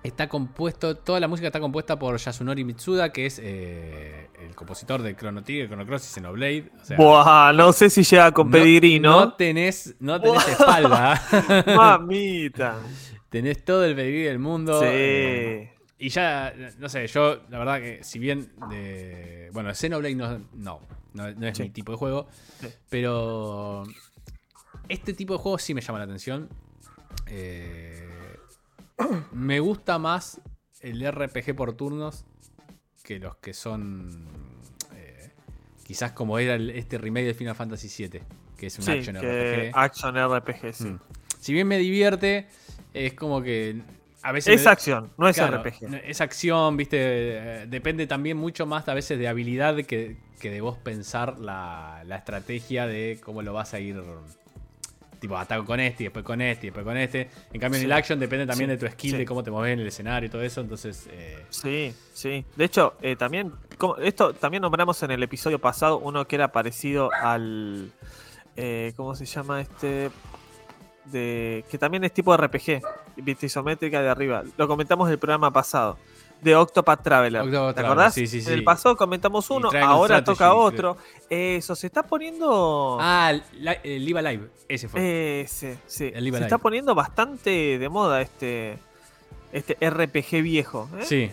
Speaker 2: está compuesto, toda la música está compuesta por Yasunori Mitsuda, que es eh, el compositor de Chrono Trigger, Chrono Cross y Xenoblade.
Speaker 1: Buah, no sé si llega con pedigrino
Speaker 2: ¿no? tenés, no tenés espalda.
Speaker 1: Mamita.
Speaker 2: tenés todo el pedigrí del mundo.
Speaker 1: Sí.
Speaker 2: Eh, y ya, no sé, yo la verdad que si bien de... Bueno, Xenoblade no, no, no, es mi tipo de juego, pero este tipo de juegos sí me llama la atención. Eh, me gusta más el RPG por turnos que los que son eh, quizás como era este remake de Final Fantasy VII, que es un action RPG.
Speaker 1: Action RPG, sí. Mm.
Speaker 2: Si bien me divierte, es como que
Speaker 1: es acción, no es RPG.
Speaker 2: Es acción, viste. Eh, depende también mucho más a veces de habilidad que, de vos pensar la, estrategia de cómo lo vas a ir tipo ataco con este, y después con este, y después con este. En cambio, en el action depende también
Speaker 1: Sí.
Speaker 2: de tu skill,
Speaker 1: Sí.
Speaker 2: de cómo te mueves en el escenario y todo eso. Entonces, eh,
Speaker 1: Sí, sí. De hecho, eh, también, como- esto también nombramos en el episodio pasado uno que era parecido al, eh, ¿cómo se llama este? De que también es tipo RPG, vista isométrica de arriba. Lo comentamos en el programa pasado. De Octopath Traveler.
Speaker 2: Octopath
Speaker 1: ¿Te acordás?
Speaker 2: sí, sí,
Speaker 1: En
Speaker 2: sí.
Speaker 1: el pasado comentamos uno, ahora toca
Speaker 2: creo.
Speaker 1: otro. Eso, se está poniendo.
Speaker 2: Ah, la- el Live Alive, ese fue.
Speaker 1: Ese, sí.
Speaker 2: El Live
Speaker 1: Se está poniendo bastante de moda este, este RPG viejo. ¿eh?
Speaker 2: Sí.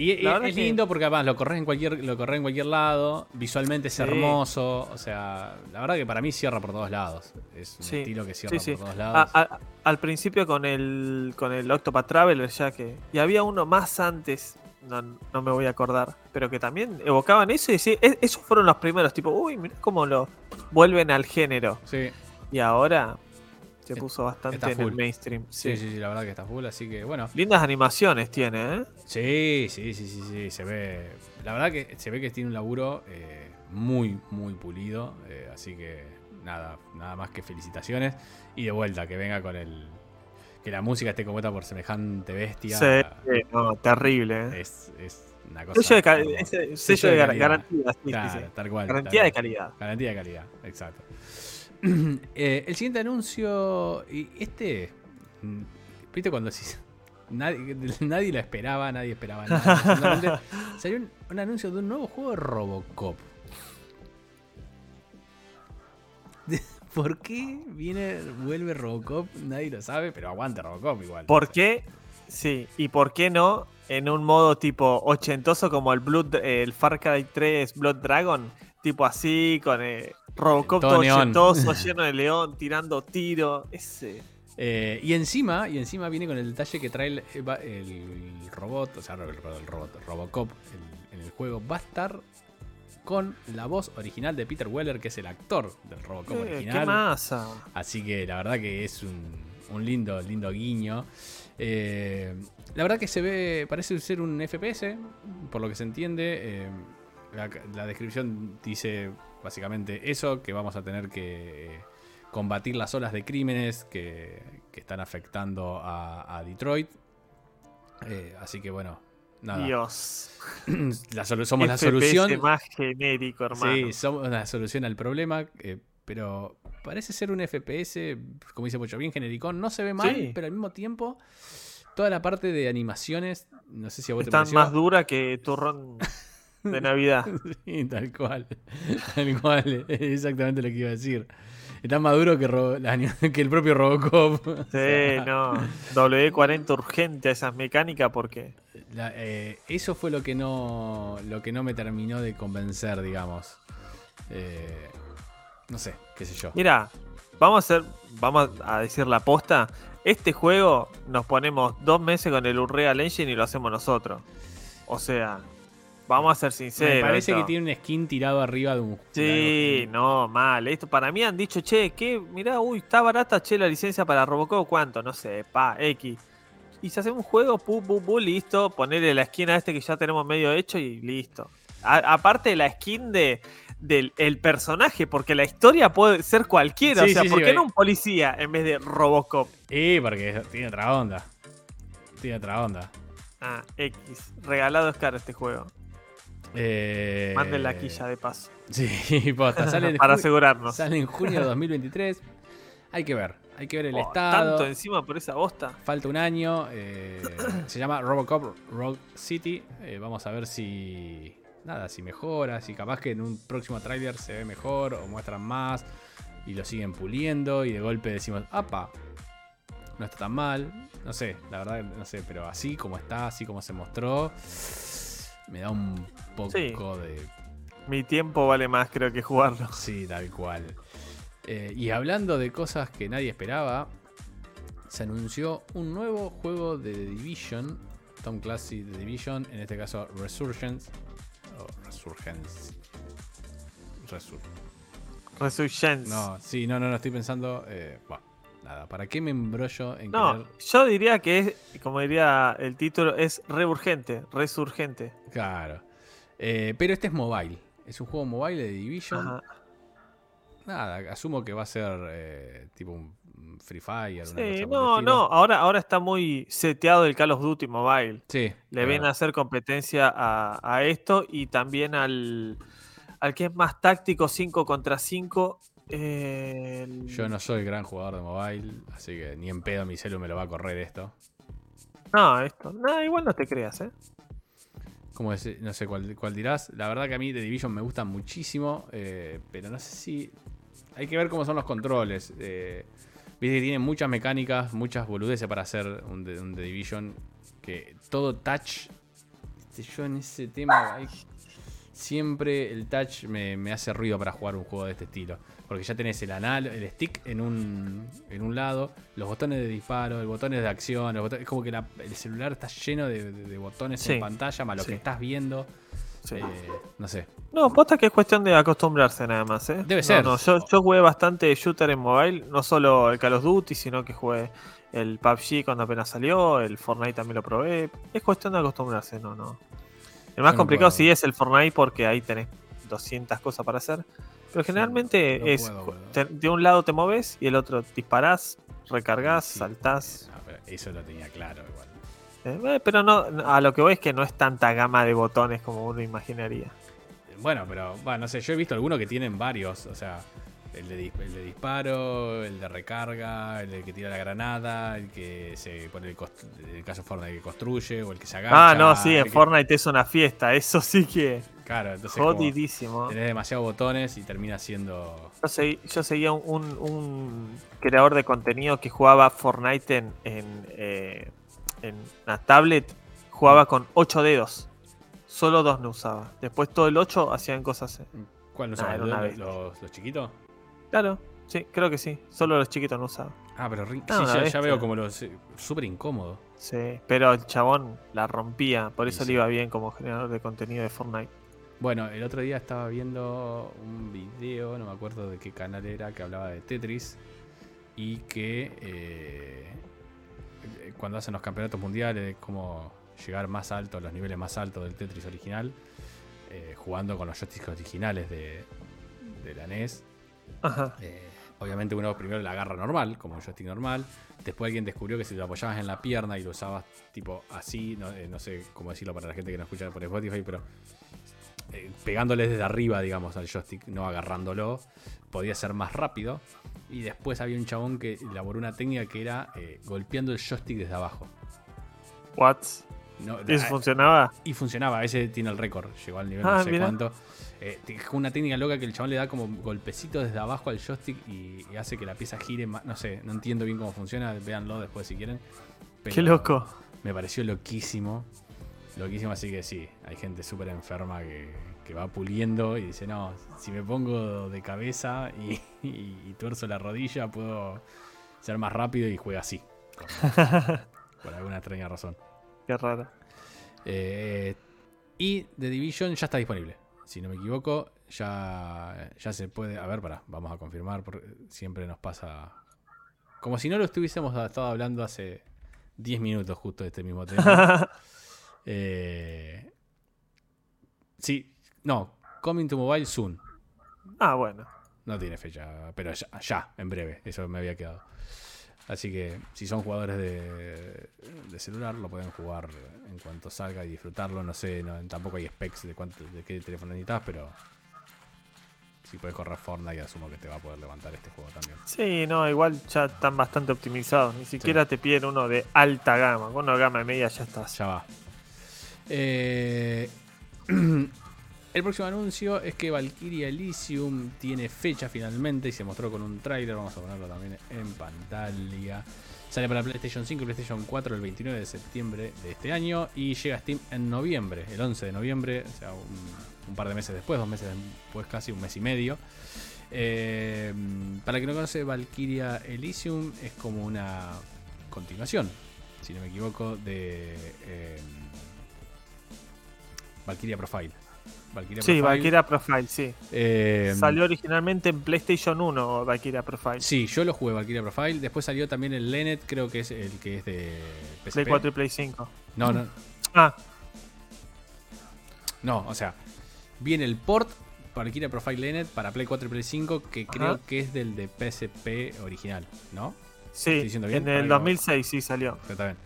Speaker 2: Y, es
Speaker 1: que-
Speaker 2: lindo porque además lo corres en cualquier, lo corres en cualquier lado, visualmente es
Speaker 1: Sí.
Speaker 2: hermoso, o sea, la verdad que para mí cierra por todos lados. Es un
Speaker 1: Sí,
Speaker 2: estilo que cierra
Speaker 1: sí, sí.
Speaker 2: por todos lados.
Speaker 1: a- al principio con el con el Octopath Traveler ya que y había uno más antes no, no me voy a acordar pero que también evocaban eso y "E- esos fueron los primeros tipo uy mirá cómo lo vuelven al género
Speaker 2: Sí,
Speaker 1: y ahora se puso bastante
Speaker 2: está
Speaker 1: en el
Speaker 2: full.
Speaker 1: mainstream
Speaker 2: sí,
Speaker 1: sí.
Speaker 2: sí, sí, la verdad que está full, así que bueno.
Speaker 1: lindas animaciones tiene ¿eh?
Speaker 2: Sí, sí, sí, sí, sí, se ve. La verdad que se ve que tiene un laburo eh, muy, muy pulido, eh, así que nada, nada más que felicitaciones y de vuelta que venga con el que la música esté compuesta por semejante bestia.
Speaker 1: Sí, no, terrible ¿eh?
Speaker 2: Es, es una cosa.
Speaker 1: sello de, ca- sello de gar- garantía sí, sí,
Speaker 2: Claro,
Speaker 1: sí.
Speaker 2: tal cual.
Speaker 1: garantía
Speaker 2: tal
Speaker 1: de calidad
Speaker 2: Garantía de calidad, exacto. Eh, el siguiente anuncio, y este, mm, viste cuando si- nadie, nadie lo esperaba, nadie esperaba nada. Salió un, un anuncio de un nuevo juego de Robocop. ¿Por qué viene, vuelve Robocop? Nadie lo sabe, pero aguanta Robocop igual.
Speaker 1: ¿Por qué? Sí, y por qué no en un modo tipo ochentoso como el Blood, el Far Cry 3 Blood Dragon, tipo así con eh, Robocop
Speaker 2: Todo
Speaker 1: todo lleno de león, tirando tiro, ese.
Speaker 2: Eh, y encima, y encima viene con el detalle que trae el, eh, el robot, o sea, el, el robot, Robocop en el juego va a estar con la voz original de Peter Weller, que es el actor del Robocop
Speaker 1: Eh,
Speaker 2: original.
Speaker 1: ¿Qué masa?
Speaker 2: Así que la verdad que es un, un lindo, lindo guiño. Eh, la verdad que se ve, parece ser un FPS, por lo que se entiende. La, la descripción dice básicamente eso, que vamos a tener que eh, combatir las olas de crímenes que, que están afectando a, a Detroit. Eh, así que bueno, nada.
Speaker 1: Dios.
Speaker 2: La somos la solución.
Speaker 1: más genérico, hermano.
Speaker 2: Sí, somos la solución al problema, eh, pero parece ser un FPS, como dice mucho, bien genericón. No se ve mal,
Speaker 1: Sí.
Speaker 2: pero al mismo tiempo, toda la parte de animaciones, no sé si a vos te
Speaker 1: Están
Speaker 2: pareció.
Speaker 1: más dura que turrón de Navidad.
Speaker 2: Sí, tal cual. Tal cual, es exactamente lo que iba a decir. Está más duro que, Ro- el propio Robocop. O
Speaker 1: Sí,
Speaker 2: sea,
Speaker 1: no. W40 urgente a esas mecánicas porque.
Speaker 2: la- eh, eso fue lo que no lo que no me terminó de convencer, digamos. Eh, no sé, qué sé yo.
Speaker 1: Mira, vamos a hacer, vamos a decir la posta. Este juego nos ponemos dos meses con el Unreal Engine y lo hacemos nosotros. O sea, vamos a ser sinceros.
Speaker 2: Me parece
Speaker 1: esto.
Speaker 2: que tiene un skin tirado arriba de un
Speaker 1: Sí, no, mal. Esto para mí han dicho, che, que mirá, uy, está barata, che, la licencia para Robocop, ¿cuánto? No sé, pa, X. Y si hacemos un juego, pu, pu, pu, listo, ponerle la skin a este que ya tenemos medio hecho y listo. A- aparte de la skin de, del el personaje, porque la historia puede ser cualquiera.
Speaker 2: Sí,
Speaker 1: o sea,
Speaker 2: sí,
Speaker 1: ¿por
Speaker 2: sí,
Speaker 1: qué no un policía en vez de Robocop?
Speaker 2: Sí, porque tiene otra onda. Tiene otra onda.
Speaker 1: Ah, X. Regalado es caro este juego.
Speaker 2: Eh,
Speaker 1: Manden la quilla de paso.
Speaker 2: Sí, posta. Sale,
Speaker 1: para asegurarnos.
Speaker 2: sale en junio de 2023. Hay que ver. Hay que ver el
Speaker 1: Oh,
Speaker 2: estado.
Speaker 1: Tanto encima por esa bosta.
Speaker 2: Falta un año. eh, se llama Robocop Rogue City. Eh, vamos a ver si. Nada, si mejora. Si capaz que en un próximo tráiler se ve mejor o muestran más. Y lo siguen puliendo. Y de golpe decimos, ¡apa! No está tan mal. No sé, la verdad, no sé. Pero así como está, así como se mostró. Me da un poco
Speaker 1: Sí.
Speaker 2: de
Speaker 1: Mi tiempo vale más, creo, que jugarlo.
Speaker 2: Sí, tal cual. Eh, y hablando de cosas que nadie esperaba, se anunció un nuevo juego de The Division, Tom Clancy The Division, en este caso Resurgence. O Resurgence. Resur
Speaker 1: Resurgence.
Speaker 2: no, sí, no, no, no, estoy pensando. eh, bueno, nada, ¿para qué me embrollo en
Speaker 1: No,
Speaker 2: querer-
Speaker 1: yo diría que es, como diría el título, es reurgente, resurgente.
Speaker 2: Claro. Eh, pero este es mobile. Es un juego mobile de Division.
Speaker 1: Ajá.
Speaker 2: nada, asumo que va a ser eh, tipo un Free Fire. una
Speaker 1: Sí,
Speaker 2: cosa
Speaker 1: no, no, ahora, ahora está muy seteado el Call of Duty Mobile.
Speaker 2: Sí.
Speaker 1: Le viene a hacer competencia a, a esto y también al, al que es más táctico 5 contra 5. El-
Speaker 2: Yo no soy gran jugador de mobile, así que ni en pedo mi celu me lo va a correr esto.
Speaker 1: No, esto. No, igual no te creas, ¿eh?
Speaker 2: Como ese- no sé cuál, cuál dirás. La verdad que a mí The Division me gusta muchísimo, eh, pero no sé si. Hay que ver cómo son los controles. eh, Viste que tiene muchas mecánicas, muchas boludeces para hacer un, The- un The Division. Que todo touch. Yo en ese tema. hay- siempre el touch me, me hace ruido para jugar un juego de este estilo. Porque ya tenés el anal, el stick en un, en un lado, los botones de disparo, el botones de acción, los botones- es como que la- el celular está lleno de, de- de botones
Speaker 1: Sí,
Speaker 2: en pantalla, más lo
Speaker 1: sí.
Speaker 2: que estás viendo.
Speaker 1: Sí.
Speaker 2: eh, no sé.
Speaker 1: No, posta que es cuestión de acostumbrarse nada más, ¿eh?
Speaker 2: Debe
Speaker 1: No,
Speaker 2: ser.
Speaker 1: no, yo, yo jugué bastante shooter en mobile, no solo el Call of Duty, sino que jugué el PUBG cuando apenas salió, el Fortnite también lo probé. Es cuestión de acostumbrarse, no, no. El más
Speaker 2: no
Speaker 1: complicado
Speaker 2: puedo.
Speaker 1: sí es el Fortnite porque ahí tenés 200 cosas para hacer. Pero generalmente
Speaker 2: no
Speaker 1: es
Speaker 2: puedo, boludo.
Speaker 1: te- de un lado te moves y el otro disparás, recargas,
Speaker 2: Sí,
Speaker 1: saltás.
Speaker 2: eh, pero eso lo tenía claro igual.
Speaker 1: Eh, eh, pero no, a lo que voy es que no es tanta gama de botones como uno imaginaría.
Speaker 2: Bueno, pero bueno, no sé, yo he visto algunos que tienen varios, o sea, el de, dis- el de disparo, el de recarga, el que tira la granada, el que se pone el, el caso Fortnite que construye o el que se agacha.
Speaker 1: Ah, no, sí,
Speaker 2: que-
Speaker 1: Fortnite es una fiesta, eso sí que
Speaker 2: Claro, entonces
Speaker 1: jodidísimo.
Speaker 2: tenés demasiados botones y termina siendo
Speaker 1: Yo, yo seguía un, un- creador de contenido que jugaba Fortnite en, en, eh, en una tablet, jugaba con 8 dedos. Solo dos no usaba. Después todo el 8 hacían cosas. eh.
Speaker 2: ¿Cuál no
Speaker 1: Nah,
Speaker 2: los, los- los chiquitos?
Speaker 1: Claro, sí, creo que sí. Solo los chiquitos no usaban.
Speaker 2: Ah, pero
Speaker 1: Ah,
Speaker 2: sí, ya, veo como los eh, súper incómodo.
Speaker 1: Sí, pero el chabón la rompía. Por eso
Speaker 2: sí.
Speaker 1: le iba bien como generador de contenido de Fortnite.
Speaker 2: Bueno, el otro día estaba viendo un video, no me acuerdo de qué canal era, que hablaba de Tetris y que eh, eh, cuando hacen los campeonatos mundiales, como llegar más alto, a los niveles más altos del Tetris original, eh, jugando con los joysticks originales de, de la NES.
Speaker 1: Ajá.
Speaker 2: Eh, obviamente uno primero la agarra normal, como un joystick normal. Después alguien descubrió que si lo apoyabas en la pierna y lo usabas tipo así, no, eh, no sé cómo decirlo para la gente que no escucha por Spotify, pero eh, pegándole desde arriba, digamos, al joystick, no agarrándolo, podía ser más rápido. Y después había un chabón que elaboró una técnica que era eh, golpeando el joystick desde abajo.
Speaker 1: What?
Speaker 2: No,
Speaker 1: ¿Y eso funcionaba?
Speaker 2: y funcionaba, ese tiene el récord, llegó al nivel
Speaker 1: Ah,
Speaker 2: no sé
Speaker 1: mira.
Speaker 2: cuánto. Eh, una técnica loca que el chabón le da como golpecitos desde abajo al joystick y, y hace que la pieza gire más. No sé, no entiendo bien cómo funciona, véanlo después si quieren.
Speaker 1: Qué loco.
Speaker 2: Me pareció loquísimo. Loquísimo, así que sí, hay gente súper enferma que, que va puliendo y dice, no, si me pongo de cabeza y, y- y tuerzo la rodilla, puedo ser más rápido y juega así. Por, por alguna extraña razón.
Speaker 1: Qué raro.
Speaker 2: Eh, y The Division ya está disponible. Si no me equivoco, ya, ya se puede. A ver, para, vamos a confirmar, porque siempre nos pasa. Como si no lo estuviésemos estado hablando hace 10 minutos justo de este mismo tema. Eh, sí, no, Coming to Mobile soon.
Speaker 1: ah, bueno.
Speaker 2: No tiene fecha, pero ya, ya, en breve, eso me había quedado. Así que si son jugadores de, de celular, lo pueden jugar en cuanto salga y disfrutarlo. No sé, no- tampoco hay specs de, cuánto, de qué teléfono necesitas, pero si puedes correr Fortnite, asumo que te va a poder levantar este juego también.
Speaker 1: Sí, no, igual ya están bastante optimizados. Ni siquiera te piden uno de alta gama. Con una gama media ya estás.
Speaker 2: Ya va. Eh, el próximo anuncio es que Valkyria Elysium tiene fecha finalmente y se mostró con un tráiler. Vamos a ponerlo también en pantalla. Sale para PlayStation 5 y PlayStation 4 el 29 de septiembre de este año y llega a Steam en noviembre, el 11 de noviembre, o sea, un, par de meses después, dos meses después, casi un mes y medio. Eh, para el que no conoce, Valkyria Elysium es como una continuación, si no me equivoco, de eh, Valkyria Profile. Valkyria
Speaker 1: Sí,
Speaker 2: Profile,
Speaker 1: Valkyria Profile, sí.
Speaker 2: eh,
Speaker 1: Salió originalmente en PlayStation 1 Valkyria Profile.
Speaker 2: Sí, yo lo jugué Valkyria Profile. Después salió también el Lenet, creo que es el que es de PSP.
Speaker 1: Play 4 y Play 5.
Speaker 2: No, no,
Speaker 1: Ah,
Speaker 2: no, o sea, viene el port Valkyria Profile Lenet para Play 4 y Play 5, que creo que es del de PSP original, ¿no?
Speaker 1: Sí,
Speaker 2: bien?
Speaker 1: en el
Speaker 2: Ahí va.
Speaker 1: 2006 sí salió.
Speaker 2: Bien.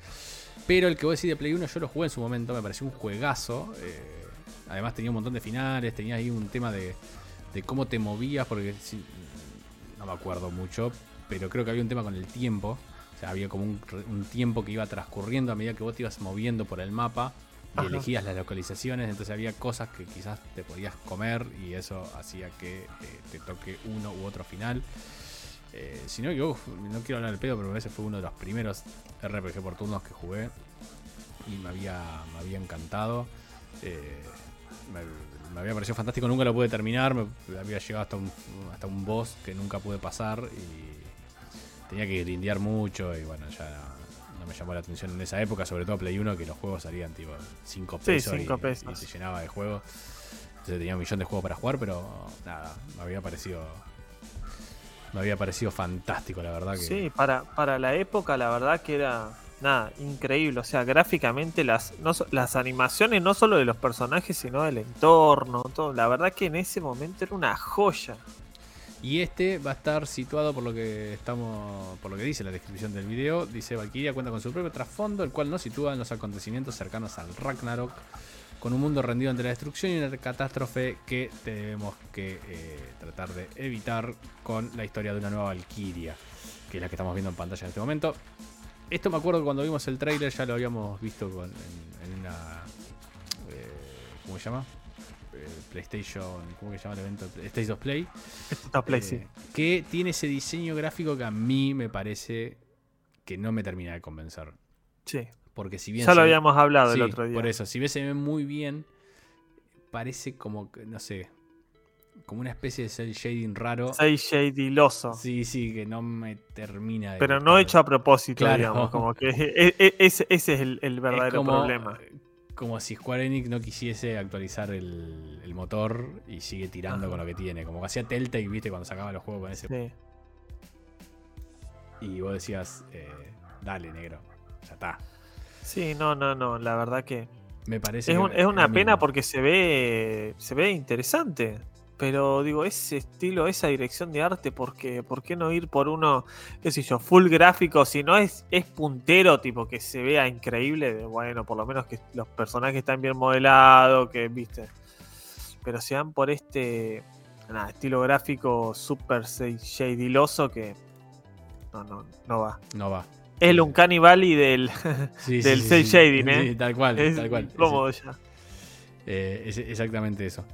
Speaker 2: Pero el que vos decís de Play 1, yo lo jugué en su momento, me pareció un juegazo. eh, además tenía un montón de finales, tenía ahí un tema de, de cómo te movías, porque sí, no me acuerdo mucho, pero creo que había un tema con el tiempo. O sea, había como un, un tiempo que iba transcurriendo a medida que vos te ibas moviendo por el mapa y
Speaker 1: Ajá.
Speaker 2: elegías las localizaciones, entonces había cosas que quizás te podías comer y eso hacía que eh, te toque uno u otro final. Eh, si no, yo no quiero hablar del pedo, pero ese fue uno de los primeros RPG por turnos que jugué y me había, me había encantado. Eh, me, me había parecido fantástico, nunca lo pude terminar, me había llegado hasta un, hasta un boss que nunca pude pasar y tenía que grindear mucho y bueno, ya no me llamó la atención en esa época, sobre todo Play 1, que los juegos salían tipo 5
Speaker 1: Sí,
Speaker 2: pesos,
Speaker 1: cinco
Speaker 2: y,
Speaker 1: pesos.
Speaker 2: y se llenaba de juegos. Entonces tenía un millón de juegos para jugar, pero nada, me había parecido. Me había parecido fantástico, la verdad que.
Speaker 1: Sí, para, para la época la verdad que era nada, increíble. O sea, gráficamente las, las animaciones no solo de los personajes, sino del entorno, todo. La verdad que en ese momento era una joya.
Speaker 2: Y este va a estar situado por lo que estamos, por lo que dice la descripción del video. Dice Valkyria cuenta con su propio trasfondo, el cual nos sitúa en los acontecimientos cercanos al Ragnarok, con un mundo rendido ante la destrucción y una catástrofe que tenemos que eh, tratar de evitar con la historia de una nueva Valkyria, que es la que estamos viendo en pantalla en este momento. Esto me acuerdo que cuando vimos el trailer ya lo habíamos visto con- en, en una. eh, ¿Cómo se llama? Eh, PlayStation. ¿Cómo que se llama el evento? State of Play.
Speaker 1: Esto está Play,
Speaker 2: Eh,
Speaker 1: sí.
Speaker 2: Que tiene ese diseño gráfico que a mí me parece que no me termina de convencer.
Speaker 1: Sí.
Speaker 2: Porque si bien.
Speaker 1: Ya lo
Speaker 2: se
Speaker 1: habíamos hablado el otro día.
Speaker 2: Por eso, si ves se ve muy bien, parece como, que, no sé, como una especie de cel shading raro.
Speaker 1: 6 shadiloso.
Speaker 2: Sí, sí, que no me termina de.
Speaker 1: Pero no hecho a propósito,
Speaker 2: Claro.
Speaker 1: digamos. Como que e- e- ese, es el, el verdadero
Speaker 2: Es como,
Speaker 1: problema.
Speaker 2: Como si Square Enix no quisiese actualizar el, el motor y sigue tirando con lo que tiene. Como que hacía Telltale, viste, cuando sacaba los juegos con ese.
Speaker 1: Sí.
Speaker 2: Y vos decías, eh, dale, negro, ya está.
Speaker 1: Sí, no, no, no. La verdad que
Speaker 2: Me parece
Speaker 1: es,
Speaker 2: que
Speaker 1: un- es una pena
Speaker 2: mismo.
Speaker 1: porque se ve se ve interesante. Pero digo, ese estilo, esa dirección de arte, ¿por qué, ¿por qué no ir por uno, qué sé yo, full gráfico? Si no es, es puntero, tipo que se vea increíble, de- bueno, por lo menos que los personajes están bien modelados, que viste. Pero se van por este nada, estilo gráfico super shadyloso que no, no, no va.
Speaker 2: No va.
Speaker 1: Es el Uncanny Valley del,
Speaker 2: Sí,
Speaker 1: Del cel shading, ¿eh?
Speaker 2: Sí, tal cual,
Speaker 1: es
Speaker 2: tal cual.
Speaker 1: incómodo ya.
Speaker 2: Eh, es exactamente eso.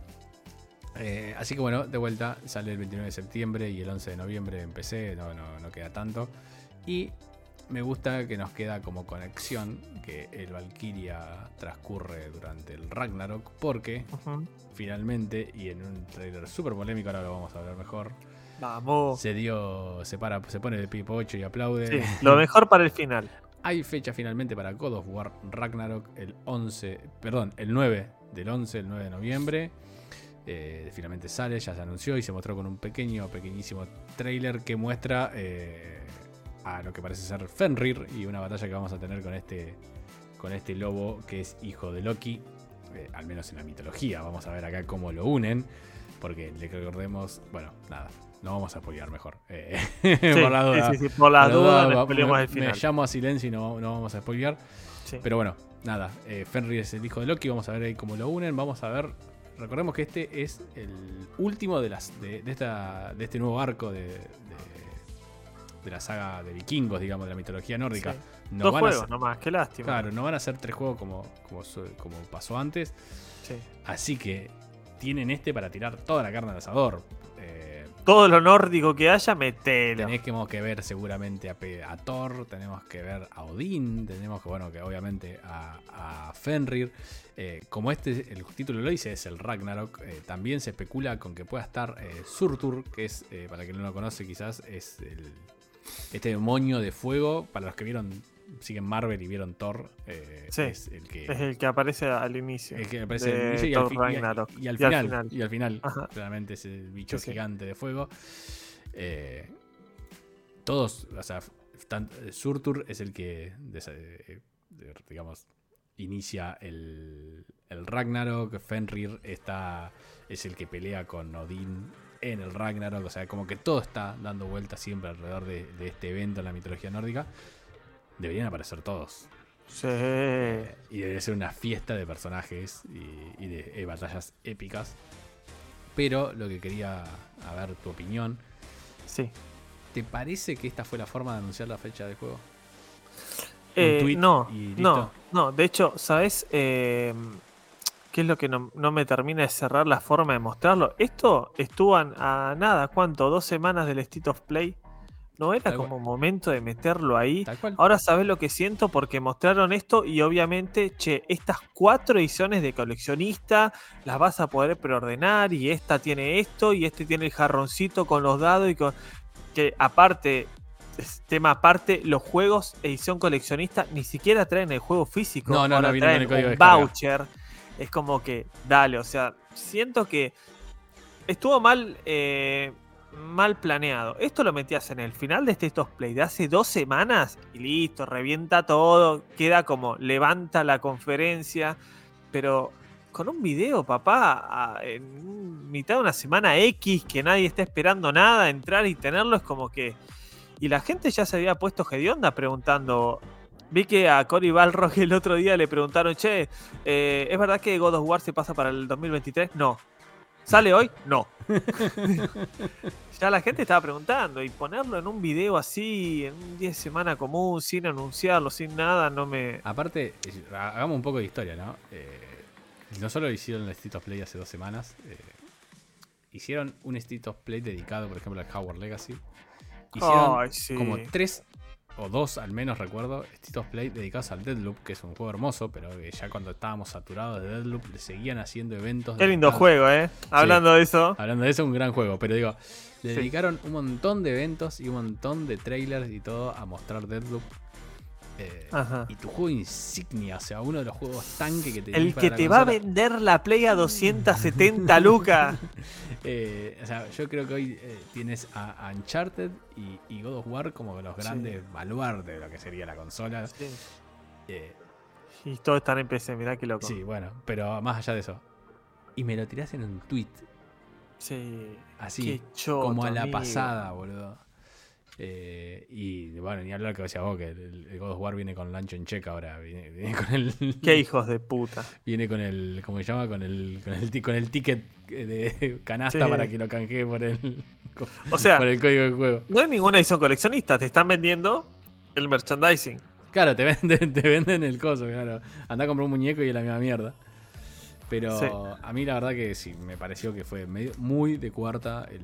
Speaker 2: Eh, así que bueno, de vuelta, sale el 29 de septiembre y el 11 de noviembre en PC, no, no, no queda tanto. Y me gusta que nos queda como conexión que el Valkyria transcurre durante el Ragnarok, porque finalmente, y en un trailer súper polémico, ahora lo vamos a ver mejor,
Speaker 1: Vamos.
Speaker 2: se dio, se para, se pone de pipo 8 y aplaude.
Speaker 1: Sí, lo mejor para el final.
Speaker 2: Hay fecha finalmente para God of War Ragnarok el 11, perdón, el 9 del 11, el 9 de noviembre. Eh, finalmente sale, ya se anunció y se mostró con un pequeño, pequeñísimo trailer que muestra eh, a lo que parece ser Fenrir y una batalla que vamos a tener con este, con este lobo que es hijo de Loki, eh, al menos en la mitología. Vamos a ver acá cómo lo unen, porque le recordemos, bueno, nada, no vamos a apoyar mejor.
Speaker 1: Sí,
Speaker 2: por la duda.
Speaker 1: sí, sí, por
Speaker 2: la duda, va- me,
Speaker 1: el final.
Speaker 2: me llamo a silencio y no, no vamos a spoilear. Pero bueno, nada. eh, Fenrir es el hijo de Loki. Vamos a ver ahí cómo lo unen. Vamos a ver. Recordemos que este es el último de las de, de esta, de este nuevo arco de, de, de la saga de vikingos, digamos, de la mitología nórdica.
Speaker 1: Sí.
Speaker 2: No
Speaker 1: Dos
Speaker 2: van a
Speaker 1: juegos
Speaker 2: ser-
Speaker 1: nomás, qué lástima.
Speaker 2: claro, no van a ser tres juegos como, como, como pasó antes.
Speaker 1: Sí.
Speaker 2: Así que tienen este para tirar toda la carne al asador.
Speaker 1: Todo lo nórdico que haya, metelo.
Speaker 2: Tenemos que ver seguramente a, Thor, tenemos que ver a Odín, tenemos que, bueno, que obviamente a, a Fenrir. Eh, como este, el título lo dice, es el Ragnarok, eh, también se especula con que pueda estar eh, Surtur, que es, eh, para quien no lo conoce quizás, es el, este demonio de fuego, para los que vieron, siguen Marvel y vieron Thor, eh,
Speaker 1: Sí,
Speaker 2: es el que...
Speaker 1: Es el que aparece al inicio.
Speaker 2: El que aparece al inicio y al, y al-
Speaker 1: Ragnarok.
Speaker 2: y al final, y al final,
Speaker 1: Ajá.
Speaker 2: claramente bicho
Speaker 1: Sí, sí.
Speaker 2: gigante de fuego. Eh, todos, o sea, Surtur es el que, eh, digamos, inicia el, el Ragnarok. Fenrir está, es el que pelea con Odín en el Ragnarok. O sea, como que todo está dando vueltas siempre alrededor de, de este evento en la mitología nórdica. Deberían aparecer todos.
Speaker 1: Sí.
Speaker 2: Y debe ser una fiesta de personajes y, y de eh, batallas épicas. Pero lo que quería a ver tu opinión.
Speaker 1: Sí.
Speaker 2: ¿Te parece que esta fue la forma de anunciar la fecha del juego?
Speaker 1: Eh, no, no, no. De hecho, ¿sabes eh, qué es lo que no, no me termina de cerrar la forma de mostrarlo? Esto estuvo a, a nada, ¿cuánto? ¿Dos semanas del State of Play? ¿No era
Speaker 2: Tal
Speaker 1: como
Speaker 2: cual.
Speaker 1: momento de meterlo ahí?
Speaker 2: Tal cual.
Speaker 1: Ahora sabes lo que siento porque mostraron esto y obviamente, che, estas cuatro ediciones de coleccionista las vas a poder preordenar y esta tiene esto y este tiene el jarroncito con los dados y con... Que aparte, tema aparte, los juegos edición coleccionista ni siquiera traen el juego físico.
Speaker 2: No, no,
Speaker 1: ahora
Speaker 2: no, viene con
Speaker 1: traen un voucher. Es como que, dale, o sea, siento que estuvo mal... eh, mal planeado. Esto lo metías en el final de este of Play de hace dos semanas y listo, revienta todo, queda como levanta la conferencia, pero con un video, papá, en mitad de una semana X que nadie está esperando nada, entrar y tenerlo es como que... Y la gente ya se había puesto hedionda preguntando... Vi que a Cory Balrog el otro día le preguntaron, che, eh, ¿es verdad que God of War se pasa para el 2023? No. ¿Sale hoy? No. ya la gente estaba preguntando y ponerlo en un video así, en un día de semana común, sin anunciarlo, sin nada, no me...
Speaker 2: Aparte, hagamos un poco de historia, ¿no? Eh, no solo lo hicieron el State of Play hace dos semanas, eh, hicieron un State of Play dedicado, por ejemplo, al Howard Legacy. Hicieron
Speaker 1: sí.
Speaker 2: como tres o dos, al menos recuerdo, State of Play dedicados al Deadloop, que es un juego hermoso, pero que ya cuando estábamos saturados de Deadloop, le seguían haciendo eventos.
Speaker 1: Qué lindo juego, ¿eh? Hablando de eso.
Speaker 2: Hablando de eso, un gran juego, pero digo, le
Speaker 1: Sí.
Speaker 2: dedicaron un montón de eventos y un montón de trailers y todo a mostrar Deadloop. Eh, y tu juego insignia, o sea, uno de los juegos tanque que te
Speaker 1: El que te va a vender la Play a 270 lucas.
Speaker 2: Eh, o sea, yo creo que hoy eh, tienes a, a Uncharted y, y God of War como los grandes baluartes de lo que sería la consola.
Speaker 1: Sí. Y todos están en PC, mirá qué loco.
Speaker 2: sí, bueno, pero más allá de eso. Y me lo tirás en un tweet,
Speaker 1: Sí.
Speaker 2: así,
Speaker 1: Qué choto,
Speaker 2: como a la
Speaker 1: amigo.
Speaker 2: pasada, boludo. Eh, y bueno, ni hablar que decía vos, que el, el God of War viene con Lancho en check ahora. Viene, viene con el.
Speaker 1: Qué hijos de puta.
Speaker 2: Viene con el. ¿Cómo se llama? Con el, con el, ti- con el ticket de canasta
Speaker 1: Sí.
Speaker 2: para que lo canjee por el.
Speaker 1: O sea,
Speaker 2: por el código del juego.
Speaker 1: no hay ninguna edición coleccionista, te están vendiendo el merchandising.
Speaker 2: Claro, te venden, te venden el coso, claro. Anda a comprar un muñeco y es la misma mierda. Pero
Speaker 1: Sí.
Speaker 2: a mí la verdad que sí, me pareció que fue medio- muy de cuarta el,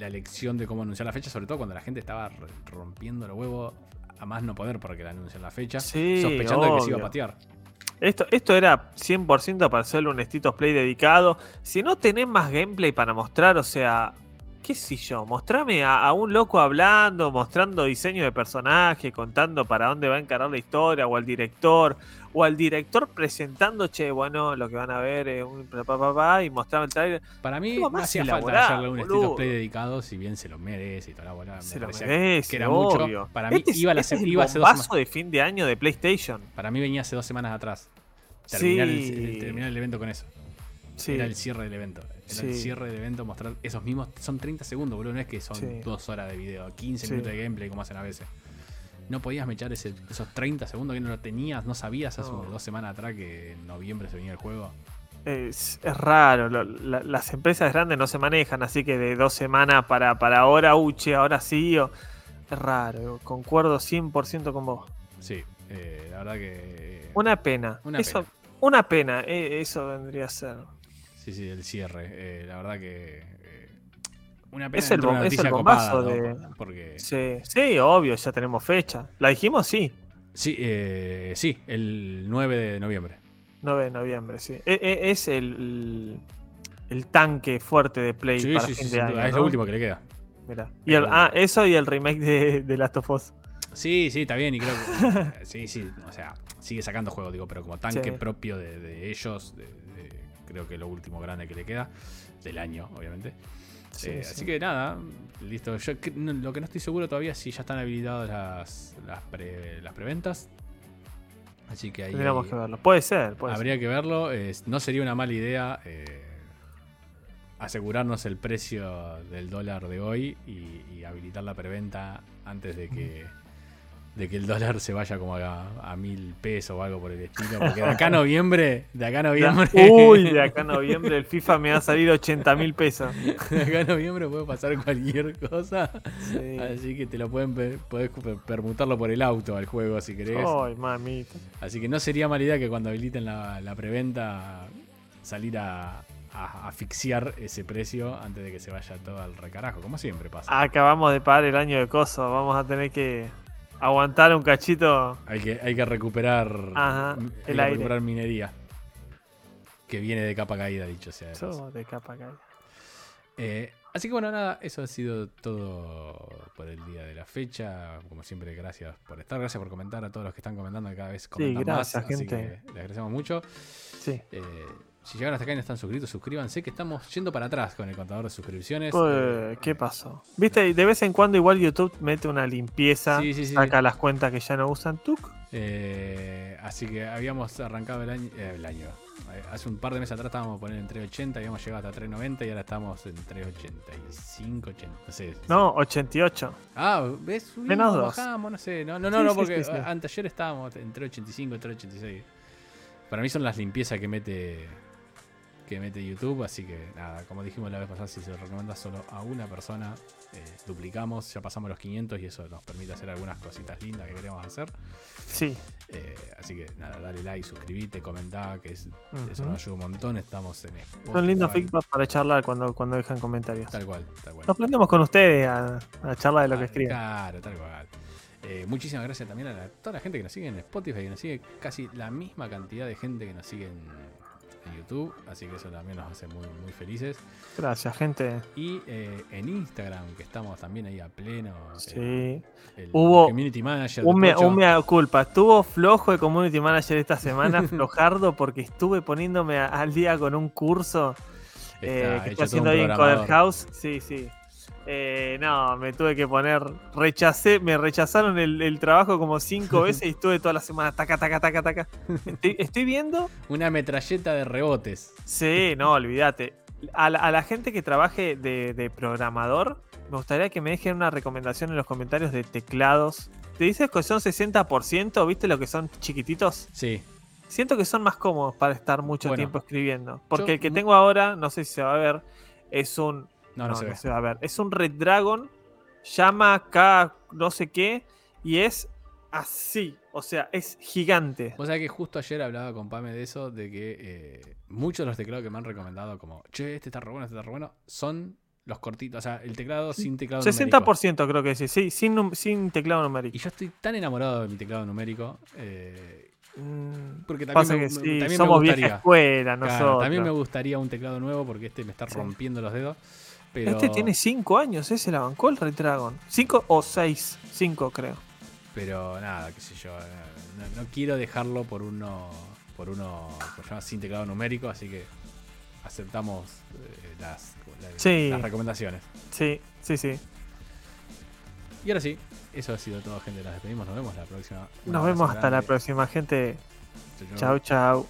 Speaker 2: la elección de cómo anunciar la fecha, sobre todo cuando la gente estaba rompiendo los huevos a más no poder porque la anuncian la fecha,
Speaker 1: Sí,
Speaker 2: sospechando de que se iba a patear.
Speaker 1: Esto, esto era 100% para hacerle un State of Play dedicado. Si no tenés más gameplay para mostrar, o sea, qué sé yo, mostrame a, a un loco hablando, mostrando diseño de personaje, contando para dónde va a encarar la historia, o al director, o al director presentando, che, bueno, lo que van a ver es un pa, pa, pa, pa, y mostrame el trailer.
Speaker 2: Para mí no
Speaker 1: más
Speaker 2: hacía falta hacerle un
Speaker 1: boludo.
Speaker 2: of Play dedicado, si bien se lo merece y toda la bola. me
Speaker 1: Se lo merece,
Speaker 2: que era
Speaker 1: obvio.
Speaker 2: mucho. Para mí
Speaker 1: Este es-
Speaker 2: iba, la
Speaker 1: este es el
Speaker 2: iba hace dos
Speaker 1: bombazo
Speaker 2: semanas.
Speaker 1: de fin de año de PlayStation.
Speaker 2: Para mí venía hace dos semanas atrás. Terminar, el-
Speaker 1: Sí.
Speaker 2: el, terminar el evento con eso.
Speaker 1: Sí.
Speaker 2: Era el cierre del evento. Era el cierre del evento, mostrar esos mismos. Son 30 segundos, boludo. No es que son
Speaker 1: Sí.
Speaker 2: dos horas de video, 15
Speaker 1: Sí.
Speaker 2: minutos de gameplay como hacen a veces. No podías mechar ese- esos 30 segundos que no lo tenías, no sabías hace
Speaker 1: No.
Speaker 2: dos semanas atrás que en noviembre se venía el juego.
Speaker 1: Es, es raro, lo- la- las empresas grandes no se manejan, así que de dos semanas para, para ahora, uche, ahora sí, o- es raro, concuerdo 100% con vos.
Speaker 2: Sí, eh, la verdad que.
Speaker 1: Una pena,
Speaker 2: Una
Speaker 1: eso,
Speaker 2: pena.
Speaker 1: una pena, eh, eso vendría a ser.
Speaker 2: Sí, sí, el cierre. eh, la verdad que. eh, una pena
Speaker 1: Es el
Speaker 2: una
Speaker 1: es el bombazo
Speaker 2: copada, ¿no?
Speaker 1: de-
Speaker 2: Porque.
Speaker 1: Sí, sí, obvio, ya tenemos fecha. ¿La dijimos? Sí,
Speaker 2: Sí, eh, sí, el 9 de noviembre.
Speaker 1: 9 de noviembre, sí. E- e- es el, el tanque fuerte de Play
Speaker 2: Sí,
Speaker 1: para
Speaker 2: sí,
Speaker 1: fin
Speaker 2: sí,
Speaker 1: de año.
Speaker 2: es
Speaker 1: ¿no?
Speaker 2: lo último que le queda.
Speaker 1: Mirá. Y el- ah, eso y el remake de, de Last of Us.
Speaker 2: Sí, sí, está bien. Y creo que. sí, sí. O sea, sigue sacando juegos, digo, pero como tanque propio de, de ellos, de- creo que lo último grande que le queda. Del año, obviamente.
Speaker 1: Sí,
Speaker 2: Eh,
Speaker 1: sí.
Speaker 2: Así que nada, listo. Yo lo que no estoy seguro todavía es si ya están habilitadas las, las, pre- las preventas. Así que ahí
Speaker 1: Tendríamos que verlo. Puede ser, puede ser.
Speaker 2: habría que verlo. eh, no sería una mala idea eh, asegurarnos el precio del dólar de hoy y, y habilitar la preventa antes de que, de que el dólar se vaya como a, a mil pesos o algo por el estilo. Porque de acá a noviembre, de acá a noviembre,
Speaker 1: Uy, de acá a noviembre el FIFA me va a salir 80 mil pesos.
Speaker 2: de acá a noviembre puede pasar cualquier cosa.
Speaker 1: Sí.
Speaker 2: Así que te lo pueden podés per- permutarlo por el auto al juego si querés.
Speaker 1: Ay, mamita.
Speaker 2: Así que no sería mala idea que cuando habiliten la, la preventa salir a, a asfixiar ese precio antes de que se vaya todo al recarajo, como siempre pasa.
Speaker 1: Acabamos de pagar el año de coso. Vamos a tener que aguantar un cachito.
Speaker 2: Hay, que, hay que recuperar
Speaker 1: Ajá,
Speaker 2: hay
Speaker 1: el
Speaker 2: que
Speaker 1: aire.
Speaker 2: recuperar minería. Que viene de capa caída, dicho sea.
Speaker 1: Eso de capa caída.
Speaker 2: Eh, así que bueno, nada, eso ha sido todo por el día de la fecha. Como siempre, gracias por estar, gracias por comentar a todos los que están comentando, que cada vez comentan
Speaker 1: gracias,
Speaker 2: más. Así
Speaker 1: gente.
Speaker 2: que les agradecemos mucho.
Speaker 1: Sí.
Speaker 2: Eh, si llegaron hasta acá y no están suscritos, suscríbanse que estamos yendo para atrás con el contador de suscripciones.
Speaker 1: Pues,
Speaker 2: Eh,
Speaker 1: ¿Qué pasó? Viste, de vez en cuando igual YouTube mete una limpieza,
Speaker 2: Sí, sí, sí.
Speaker 1: saca las cuentas que ya no usan. Tuc.
Speaker 2: eh, así que habíamos arrancado el año, eh, el año. Hace un par de meses atrás estábamos poniendo en 380, habíamos llegado hasta 390 y ahora estamos en 385, 80, no sé.
Speaker 1: No, 88.
Speaker 2: Ah, ¿ves? Subimos,
Speaker 1: Menos dos.
Speaker 2: bajamos, no sé. No, no, no,
Speaker 1: Sí,
Speaker 2: no
Speaker 1: sí,
Speaker 2: porque
Speaker 1: sí, sí.
Speaker 2: anteayer estábamos en 385, 386. Para mí son las limpiezas que mete que mete YouTube, así que nada, como dijimos la vez pasada, si se lo recomienda solo a una persona, eh, duplicamos, ya pasamos los 500 y eso nos permite hacer algunas cositas lindas que queremos hacer.
Speaker 1: Sí.
Speaker 2: Eh, así que nada, dale like, suscribite, comentá, que es- eso nos ayuda un montón. Estamos en
Speaker 1: Son lindos
Speaker 2: Spotify.
Speaker 1: feedback para charlar cuando, cuando dejan comentarios.
Speaker 2: Tal cual, tal cual.
Speaker 1: Nos prendemos con ustedes a, a charlar de lo que escriben.
Speaker 2: Claro, tal cual. Eh, muchísimas gracias también a la- toda la gente que nos sigue en Spotify, que nos sigue casi la misma cantidad de gente que nos sigue en, en YouTube, así que eso también nos hace muy, muy felices.
Speaker 1: Gracias, gente.
Speaker 2: Y eh, en Instagram, que estamos también ahí a pleno. eh,
Speaker 1: Sí.
Speaker 2: el
Speaker 1: Hubo
Speaker 2: Community Manager.
Speaker 1: Un
Speaker 2: de
Speaker 1: mea,
Speaker 2: Pocho.
Speaker 1: un mea culpa. Estuvo flojo el community manager esta semana, flojardo, porque estuve poniéndome al día con un curso
Speaker 2: Está
Speaker 1: eh, que
Speaker 2: todo
Speaker 1: haciendo ahí en. Coder House. Sí, sí. Eh, no, me tuve que poner. Rechacé, me rechazaron el, el trabajo como cinco veces y estuve toda la semana. Taca, taca, taca, taca. Estoy, estoy viendo.
Speaker 2: Una metralleta de rebotes.
Speaker 1: Sí, no, olvídate. A la, a la gente que trabaje de, de programador, me gustaría que me dejen una recomendación en los comentarios de teclados. Te dices que son 60%, ¿viste lo que son chiquititos?
Speaker 2: Sí.
Speaker 1: Siento que son más cómodos para estar mucho
Speaker 2: Bueno,
Speaker 1: tiempo escribiendo. Porque
Speaker 2: yo-
Speaker 1: el que tengo ahora, no sé si se va a ver, es un.
Speaker 2: No, no, se ve.
Speaker 1: va a ver. Es un Red Dragon, llama K no sé qué, y es así. O sea, es gigante.
Speaker 2: Vos sabés que justo ayer hablaba con Pame de eso, de que eh, muchos de los teclados que me han recomendado, como, che, este está re bueno, este está re bueno, son los cortitos. O sea, el teclado sin teclado numérico.
Speaker 1: 60% creo que sí, sí, sin, sin teclado numérico.
Speaker 2: Y yo estoy tan enamorado de mi teclado numérico. eh,
Speaker 1: Mm,
Speaker 2: porque también,
Speaker 1: Pasa
Speaker 2: me,
Speaker 1: que
Speaker 2: me-
Speaker 1: sí,
Speaker 2: también me
Speaker 1: somos vieja
Speaker 2: gustaría.
Speaker 1: escuela
Speaker 2: Claro,
Speaker 1: nosotros.
Speaker 2: también me gustaría un teclado nuevo porque este me está
Speaker 1: Sí.
Speaker 2: rompiendo los dedos. Pero,
Speaker 1: Este tiene 5 años, ese la bancó el Red Dragon. 5 o 6, 5 creo.
Speaker 2: pero nada, qué sé yo. eh, No, no quiero dejarlo por uno. Por uno. Por llamar sin teclado numérico, así que aceptamos eh, las, las-
Speaker 1: Sí.
Speaker 2: las recomendaciones.
Speaker 1: Sí, sí, sí.
Speaker 2: Y ahora sí, eso ha sido todo, gente. Nos despedimos. Nos vemos la próxima.
Speaker 1: Nos vemos hasta la próxima, gente. Chau, chau.